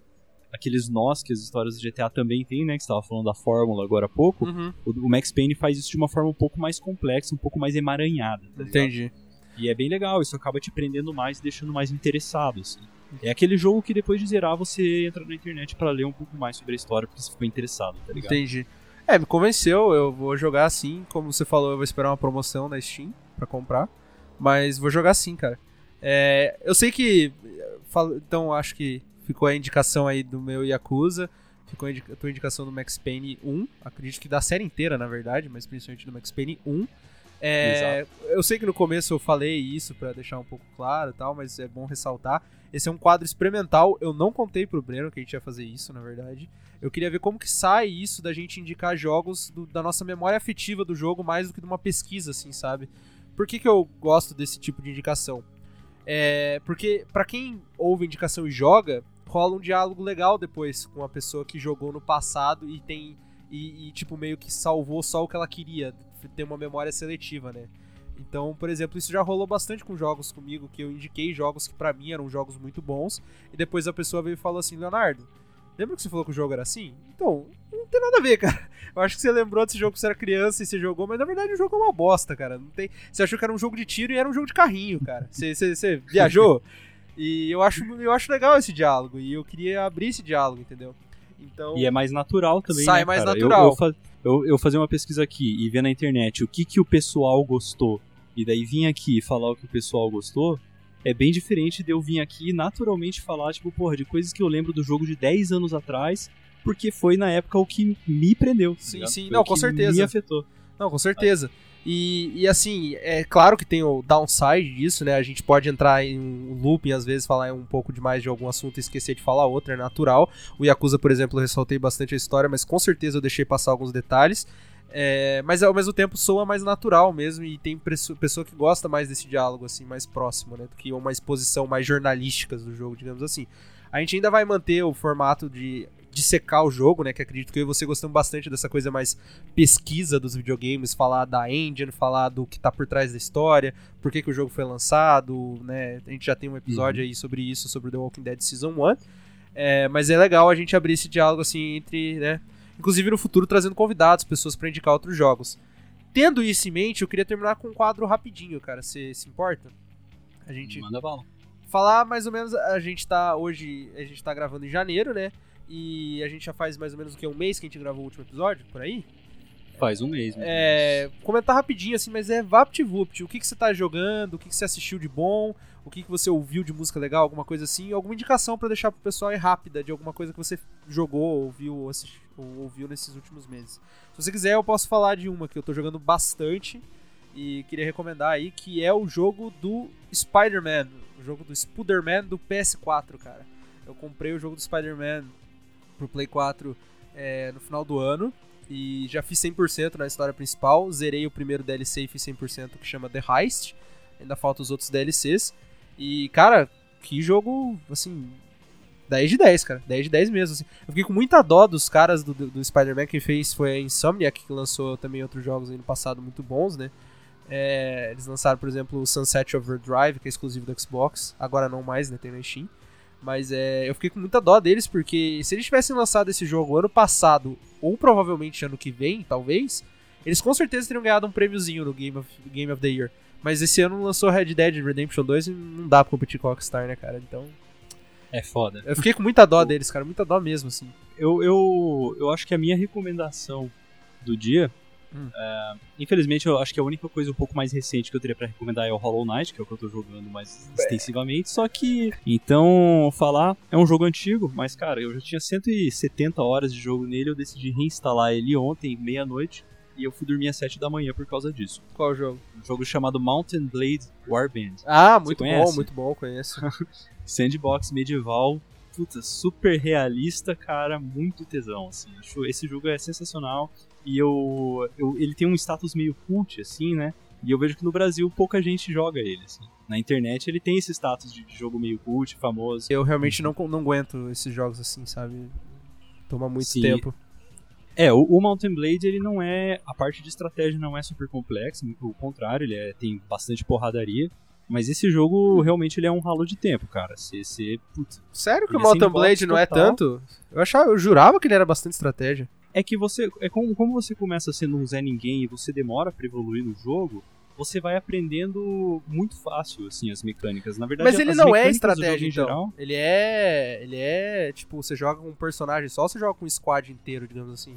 aqueles nós que as histórias do GTA também tem, né? Que você tava falando da fórmula agora há pouco. Uhum. O, o Max Payne faz isso de uma forma um pouco mais complexa, um pouco mais emaranhada. tá? Entendi. E é bem legal, isso acaba te prendendo mais e deixando mais interessado, assim. É aquele jogo que depois de zerar você entra na internet pra ler um pouco mais sobre a história porque você ficou interessado, tá ligado? Entendi. É, me convenceu, eu vou jogar assim, como você falou, eu vou esperar uma promoção na Steam pra comprar, mas vou jogar sim, cara. É, eu sei que, então acho que ficou a indicação aí do meu Yakuza, ficou a, tua indicação do Max Payne 1, acredito que da série inteira, na verdade, mas principalmente do Max Payne 1. É, eu sei que no começo eu falei isso pra deixar um pouco claro e tal, mas é bom ressaltar. Esse é um quadro experimental, eu não contei pro Breno que a gente ia fazer isso, na verdade. Eu queria ver como que sai isso da gente indicar jogos do- da nossa memória afetiva do jogo mais do que de uma pesquisa, assim, sabe? Por que, que eu gosto desse tipo de indicação? É, porque pra quem ouve indicação e joga, rola um diálogo legal depois com a pessoa que jogou no passado e tem e, e, tipo meio que salvou só o que ela queria, ter uma memória seletiva, né? Então, por exemplo, isso já rolou bastante com jogos comigo, que eu indiquei jogos que pra mim eram jogos muito bons, e depois a pessoa veio e falou assim, Leonardo, lembra que você falou que o jogo era assim? Então, não tem nada a ver, cara. Eu acho que você lembrou desse jogo que você era criança e você jogou, mas na verdade o jogo é uma bosta, cara. Não tem... Você achou que era um jogo de tiro e era um jogo de carrinho, cara. Você, você, você viajou? E eu acho, eu acho legal esse diálogo, e eu queria abrir esse diálogo, entendeu? Então, E é mais natural também, Sai né, mais cara? Eu- natural. Eu, fa- eu, eu fazer uma pesquisa aqui e ver na internet o que, que o pessoal gostou, e daí vir aqui e falar o que o pessoal gostou, é bem diferente de eu vir aqui e naturalmente falar, tipo, porra, de coisas que eu lembro do jogo de 10 anos atrás, porque foi na época o que me prendeu. tá Sim, ligado? sim. Foi Não, o com que certeza. Me afetou. Não, com certeza. E, e assim, é claro que tem o downside disso, né? A gente pode entrar em um looping, às vezes, falar um pouco demais de algum assunto e esquecer de falar outro, é natural. O Yakuza, por exemplo, eu ressaltei bastante a história, mas com certeza eu deixei passar alguns detalhes. É, mas ao mesmo tempo soa mais natural mesmo e tem pessoa que gosta mais desse diálogo assim mais próximo, né, do que uma exposição mais jornalística do jogo, digamos assim. A gente ainda vai manter o formato de dissecar o jogo, né, que acredito que eu e você gostamos bastante dessa coisa mais pesquisa dos videogames, falar da engine, falar do que tá por trás da história, por que, que o jogo foi lançado, né? A gente já tem um episódio aí sobre isso, sobre The Walking Dead Season 1. É, mas é legal a gente abrir esse diálogo assim entre, né? Inclusive no futuro trazendo convidados, pessoas pra indicar outros jogos. Tendo isso em mente, eu queria terminar com um quadro rapidinho, cara. Você se importa? A gente Manda bala. falar mais ou menos, a gente tá hoje, a gente tá gravando em janeiro, né? E a gente já faz mais ou menos o que um mês que a gente gravou o último episódio, por aí. Faz um mês. É, comentar rapidinho assim, mas é VaptVupt. O que, que você tá jogando? O que, que você assistiu de bom? O que, que você ouviu de música legal? Alguma coisa assim? Alguma indicação pra deixar pro pessoal aí rápida de alguma coisa que você jogou, ouviu ou, assisti- ou ouviu nesses últimos meses. Se você quiser, eu posso falar de uma que eu tô jogando bastante e queria recomendar aí, que é o jogo do Spider-Man. O jogo do Spider-Man do PS4, cara. Eu comprei o jogo do Spider-Man pro Play 4 é, no final do ano e já fiz 100% na história principal. Zerei o primeiro DLC e fiz 100% que chama The Heist. Ainda faltam os outros DLCs. E, cara, que jogo, assim, 10 de 10, cara. 10 de 10 mesmo, assim. Eu fiquei com muita dó dos caras do, do, Spider-Man que fez, foi a Insomniac, que lançou também outros jogos aí no passado muito bons, né? É, eles lançaram, por exemplo, o Sunset Overdrive, que é exclusivo do Xbox. Agora não mais, né? Tem na Steam. Mas é, eu fiquei com muita dó deles, porque se eles tivessem lançado esse jogo ano passado, ou provavelmente ano que vem, talvez, Eles com certeza teriam ganhado um prêmiozinho no Game of, Game of the Year. Mas esse ano lançou Red Dead Redemption 2 e não dá pra competir com a Rockstar, né, cara? Então. É foda. Eu fiquei com muita dó deles, cara. Muita dó mesmo, assim. Eu, eu, eu acho que a minha recomendação do dia. Hum. é, infelizmente, eu acho que a única coisa um pouco mais recente que eu teria pra recomendar é o Hollow Knight, que é o que eu tô jogando mais extensivamente. Só que, então, falar, é um jogo antigo, mas cara, eu já tinha 170 horas de jogo nele. Eu decidi reinstalar ele ontem, meia-noite, e eu fui dormir às 7 da manhã por causa disso. Qual jogo? Um jogo chamado Mountain Blade Warband. Ah, muito bom, muito bom, conheço. Sandbox medieval, puta, super realista, cara, muito tesão, assim. Acho esse jogo é sensacional e eu, eu ele tem um status meio cult assim, né? E eu vejo que no Brasil pouca gente joga ele, assim. Na internet ele tem esse status de jogo meio cult, famoso. Eu realmente não, não aguento esses jogos assim, sabe? Toma muito Sim. tempo. É, o, o Mountain Blade ele não é a parte de estratégia não é super complexa, o contrário, ele é- tem bastante porradaria. Mas esse jogo realmente ele é um ralo de tempo, cara. Putz, Sério que o é Mountain Blade não é tanto? Eu achava, eu jurava que ele era bastante estratégia. É que você. É como, como você começa sendo um Zé Ninguém e você demora pra evoluir no jogo, você vai aprendendo muito fácil, assim, as mecânicas. Na verdade, Mas ele não é estratégia, em então. geral. Ele é. Ele é. Tipo, você joga com um personagem só ou você joga com um squad inteiro, digamos assim?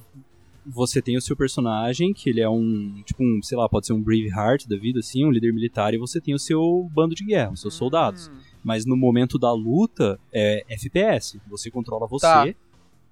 Você tem o seu personagem, que ele é um. Tipo, um, sei lá, pode ser um Braveheart da vida, assim, um líder militar, e você tem o seu bando de guerra, os seus soldados. Hum. Mas no momento da luta, é FPS. Você controla você Tá.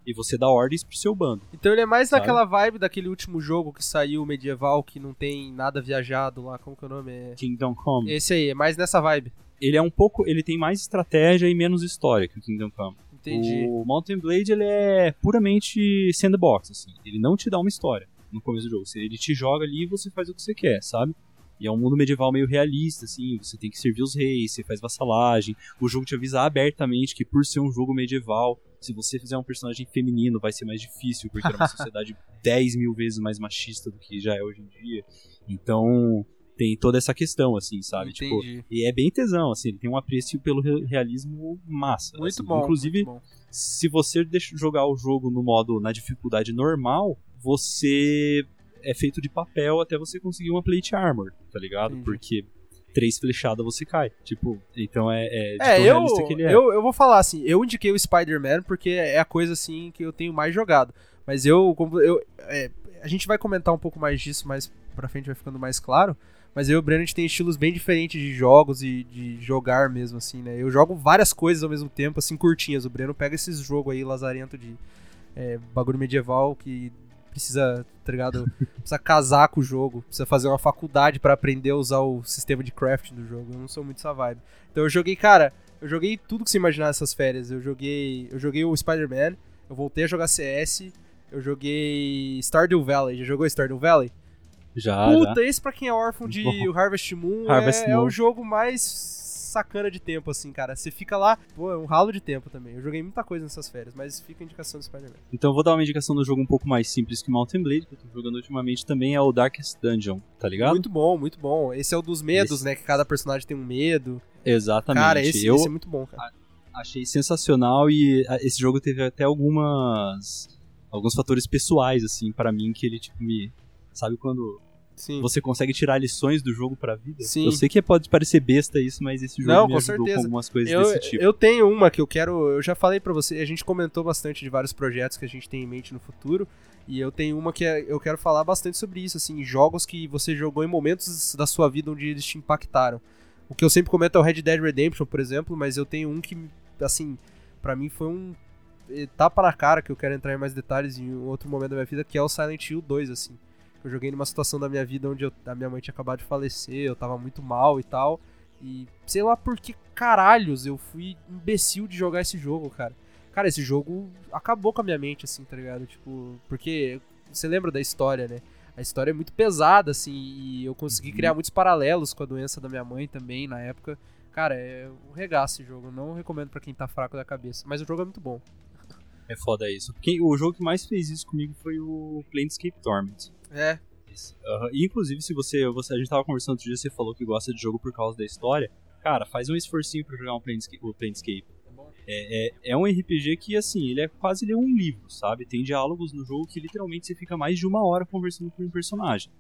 E você dá ordens pro seu bando. Então ele é mais Sabe? naquela vibe daquele último jogo que saiu medieval, que não tem nada viajado lá, como que é o nome? É... Kingdom Come. Esse aí, é mais nessa vibe. Ele é um pouco. Ele tem mais estratégia e menos história que o Kingdom Come. Entendi. O Mountain Blade ele é puramente sandbox, assim. Ele não te dá uma história no começo do jogo. Ele te joga ali e você faz o que você quer, sabe? E é um mundo medieval meio realista, assim. Você tem que servir os reis, você faz vassalagem. O jogo te avisa abertamente que por ser um jogo medieval, se você fizer um personagem feminino vai ser mais difícil, porque era uma sociedade 10 mil vezes mais machista do que já é hoje em dia. Então tem toda essa questão, assim, sabe? Tipo, e é bem tesão, assim, ele tem um apreço pelo re- realismo massa. muito assim. bom. Inclusive, muito bom. se você jogar o jogo no modo na dificuldade normal, você é feito de papel até você conseguir uma plate armor, tá ligado? Entendi. Porque três flechadas você cai. Tipo, então é, é, É, eu, que ele é. eu, eu vou falar assim, eu indiquei o Spider-Man porque é a coisa assim que eu tenho mais jogado. Mas eu, como eu é, a gente vai comentar um pouco mais disso mais pra frente, vai ficando mais claro. Mas eu e o Breno, a gente tem estilos bem diferentes de jogos e de jogar mesmo, assim, né? Eu jogo várias coisas ao mesmo tempo, assim, curtinhas. O Breno pega esses jogos aí, lazarento de é, bagulho medieval que precisa, tá ligado? Precisa casar com o jogo, precisa fazer uma faculdade pra aprender a usar o sistema de crafting do jogo. Eu não sou muito essa vibe. Então eu joguei, cara, eu joguei tudo que você imaginar nessas férias. Eu joguei, eu joguei o Spider-Man, eu voltei a jogar CS, eu joguei Stardew Valley. Já jogou Stardew Valley? Já, Puta, já. esse pra quem é órfão de. Harvest Moon Harvest é, é Moon. o jogo mais sacana de tempo, assim, cara. Você fica lá, pô, é um ralo de tempo também. Eu joguei muita coisa nessas férias, mas fica a indicação do Spider-Man. Então eu vou dar uma indicação do jogo um pouco mais simples que Mountain Blade, que eu tô jogando ultimamente também, é o Darkest Dungeon, tá ligado? Muito bom, muito bom. Esse é o dos medos, Esse- né? Que cada personagem tem um medo. Exatamente. Cara, esse, eu esse é muito bom, cara. achei sensacional e esse jogo teve até algumas alguns fatores pessoais assim pra mim que ele tipo me sabe quando Sim. você consegue tirar lições do jogo pra vida? Sim. Eu sei que pode parecer besta isso, mas esse jogo Não, me com ajudou certeza. com algumas coisas Eu, desse tipo. eu tenho uma que eu quero. Eu já falei pra você, a gente comentou bastante de vários projetos que a gente tem em mente no futuro. E eu tenho uma que é- eu quero falar bastante sobre isso, assim, jogos que você jogou em momentos da sua vida onde eles te impactaram. O que eu sempre comento é o Red Dead Redemption, por exemplo, mas eu tenho um que, assim, pra mim foi um eh, tapa na cara, que eu quero entrar em mais detalhes em outro momento da minha vida, que é o Silent Hill 2, assim. Eu joguei numa situação da minha vida onde eu- a minha mãe tinha acabado de falecer, eu tava muito mal e tal. E sei lá por que caralhos eu fui imbecil de jogar esse jogo, cara. Cara, esse jogo acabou com a minha mente, assim, tá ligado? Tipo, porque você lembra da história, né? A história é muito pesada, assim, e eu consegui Uhum. criar muitos paralelos com a doença da minha mãe também na época. Cara, é um regaço esse jogo. Não recomendo pra quem tá fraco da cabeça. Mas o jogo é muito bom. É foda isso. Quem, o jogo que mais fez isso comigo foi o Planescape Torment. É. E inclusive, se você, você. A gente tava conversando outro dia, você falou que gosta de jogo por causa da história. Cara, faz um esforcinho pra jogar um Planescape, o Planescape. É, é, é um RPG que, assim, ele é quase ler um livro, sabe? Tem diálogos no jogo que literalmente você fica mais de uma hora conversando com um personagem.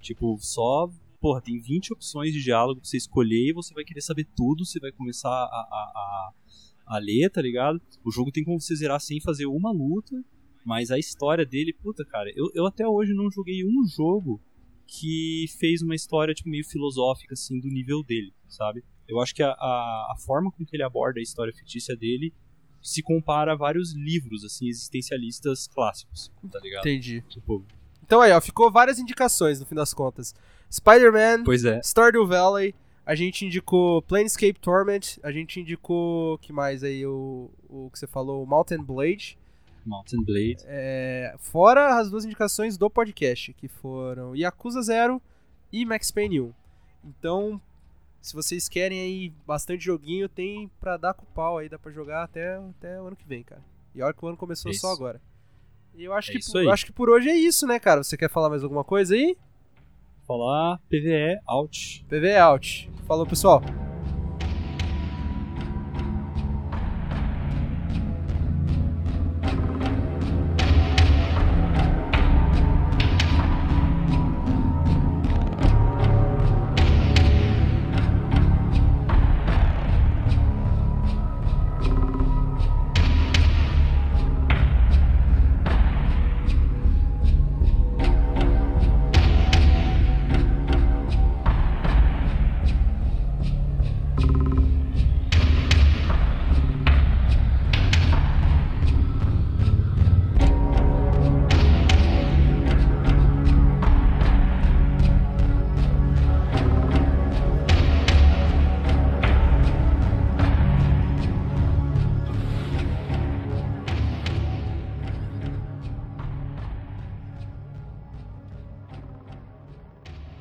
Tipo, só. Porra, tem 20 opções de diálogo pra você escolher e você vai querer saber tudo, você vai começar a, a, a, a ler, tá ligado? O jogo tem como você zerar sem fazer uma luta, mas a história dele, puta, cara, eu, eu até hoje não joguei um jogo que fez uma história, tipo, meio filosófica, assim, do nível dele, sabe? Eu acho que a, a, a forma com que ele aborda a história fictícia dele se compara a vários livros, assim, existencialistas clássicos, tá ligado? Entendi. Tipo, Então aí, ó, ficou várias indicações no fim das contas. Spider-Man, é. Stardew Valley, a gente indicou Planescape Torment, a gente indicou, que mais aí, o, o que você falou, Mountain Blade. Mountain Blade. É, fora as duas indicações do podcast, que foram Yakuza 0 e Max Payne 1. Então, se vocês querem aí bastante joguinho, tem pra dar com o pau aí, dá pra jogar até, até o ano que vem, cara. E olha que o ano começou só agora. E eu acho, É que, por- eu acho que por hoje é isso, né, cara? Você quer falar mais alguma coisa aí? Falar PVE out. PV out. Falou, pessoal.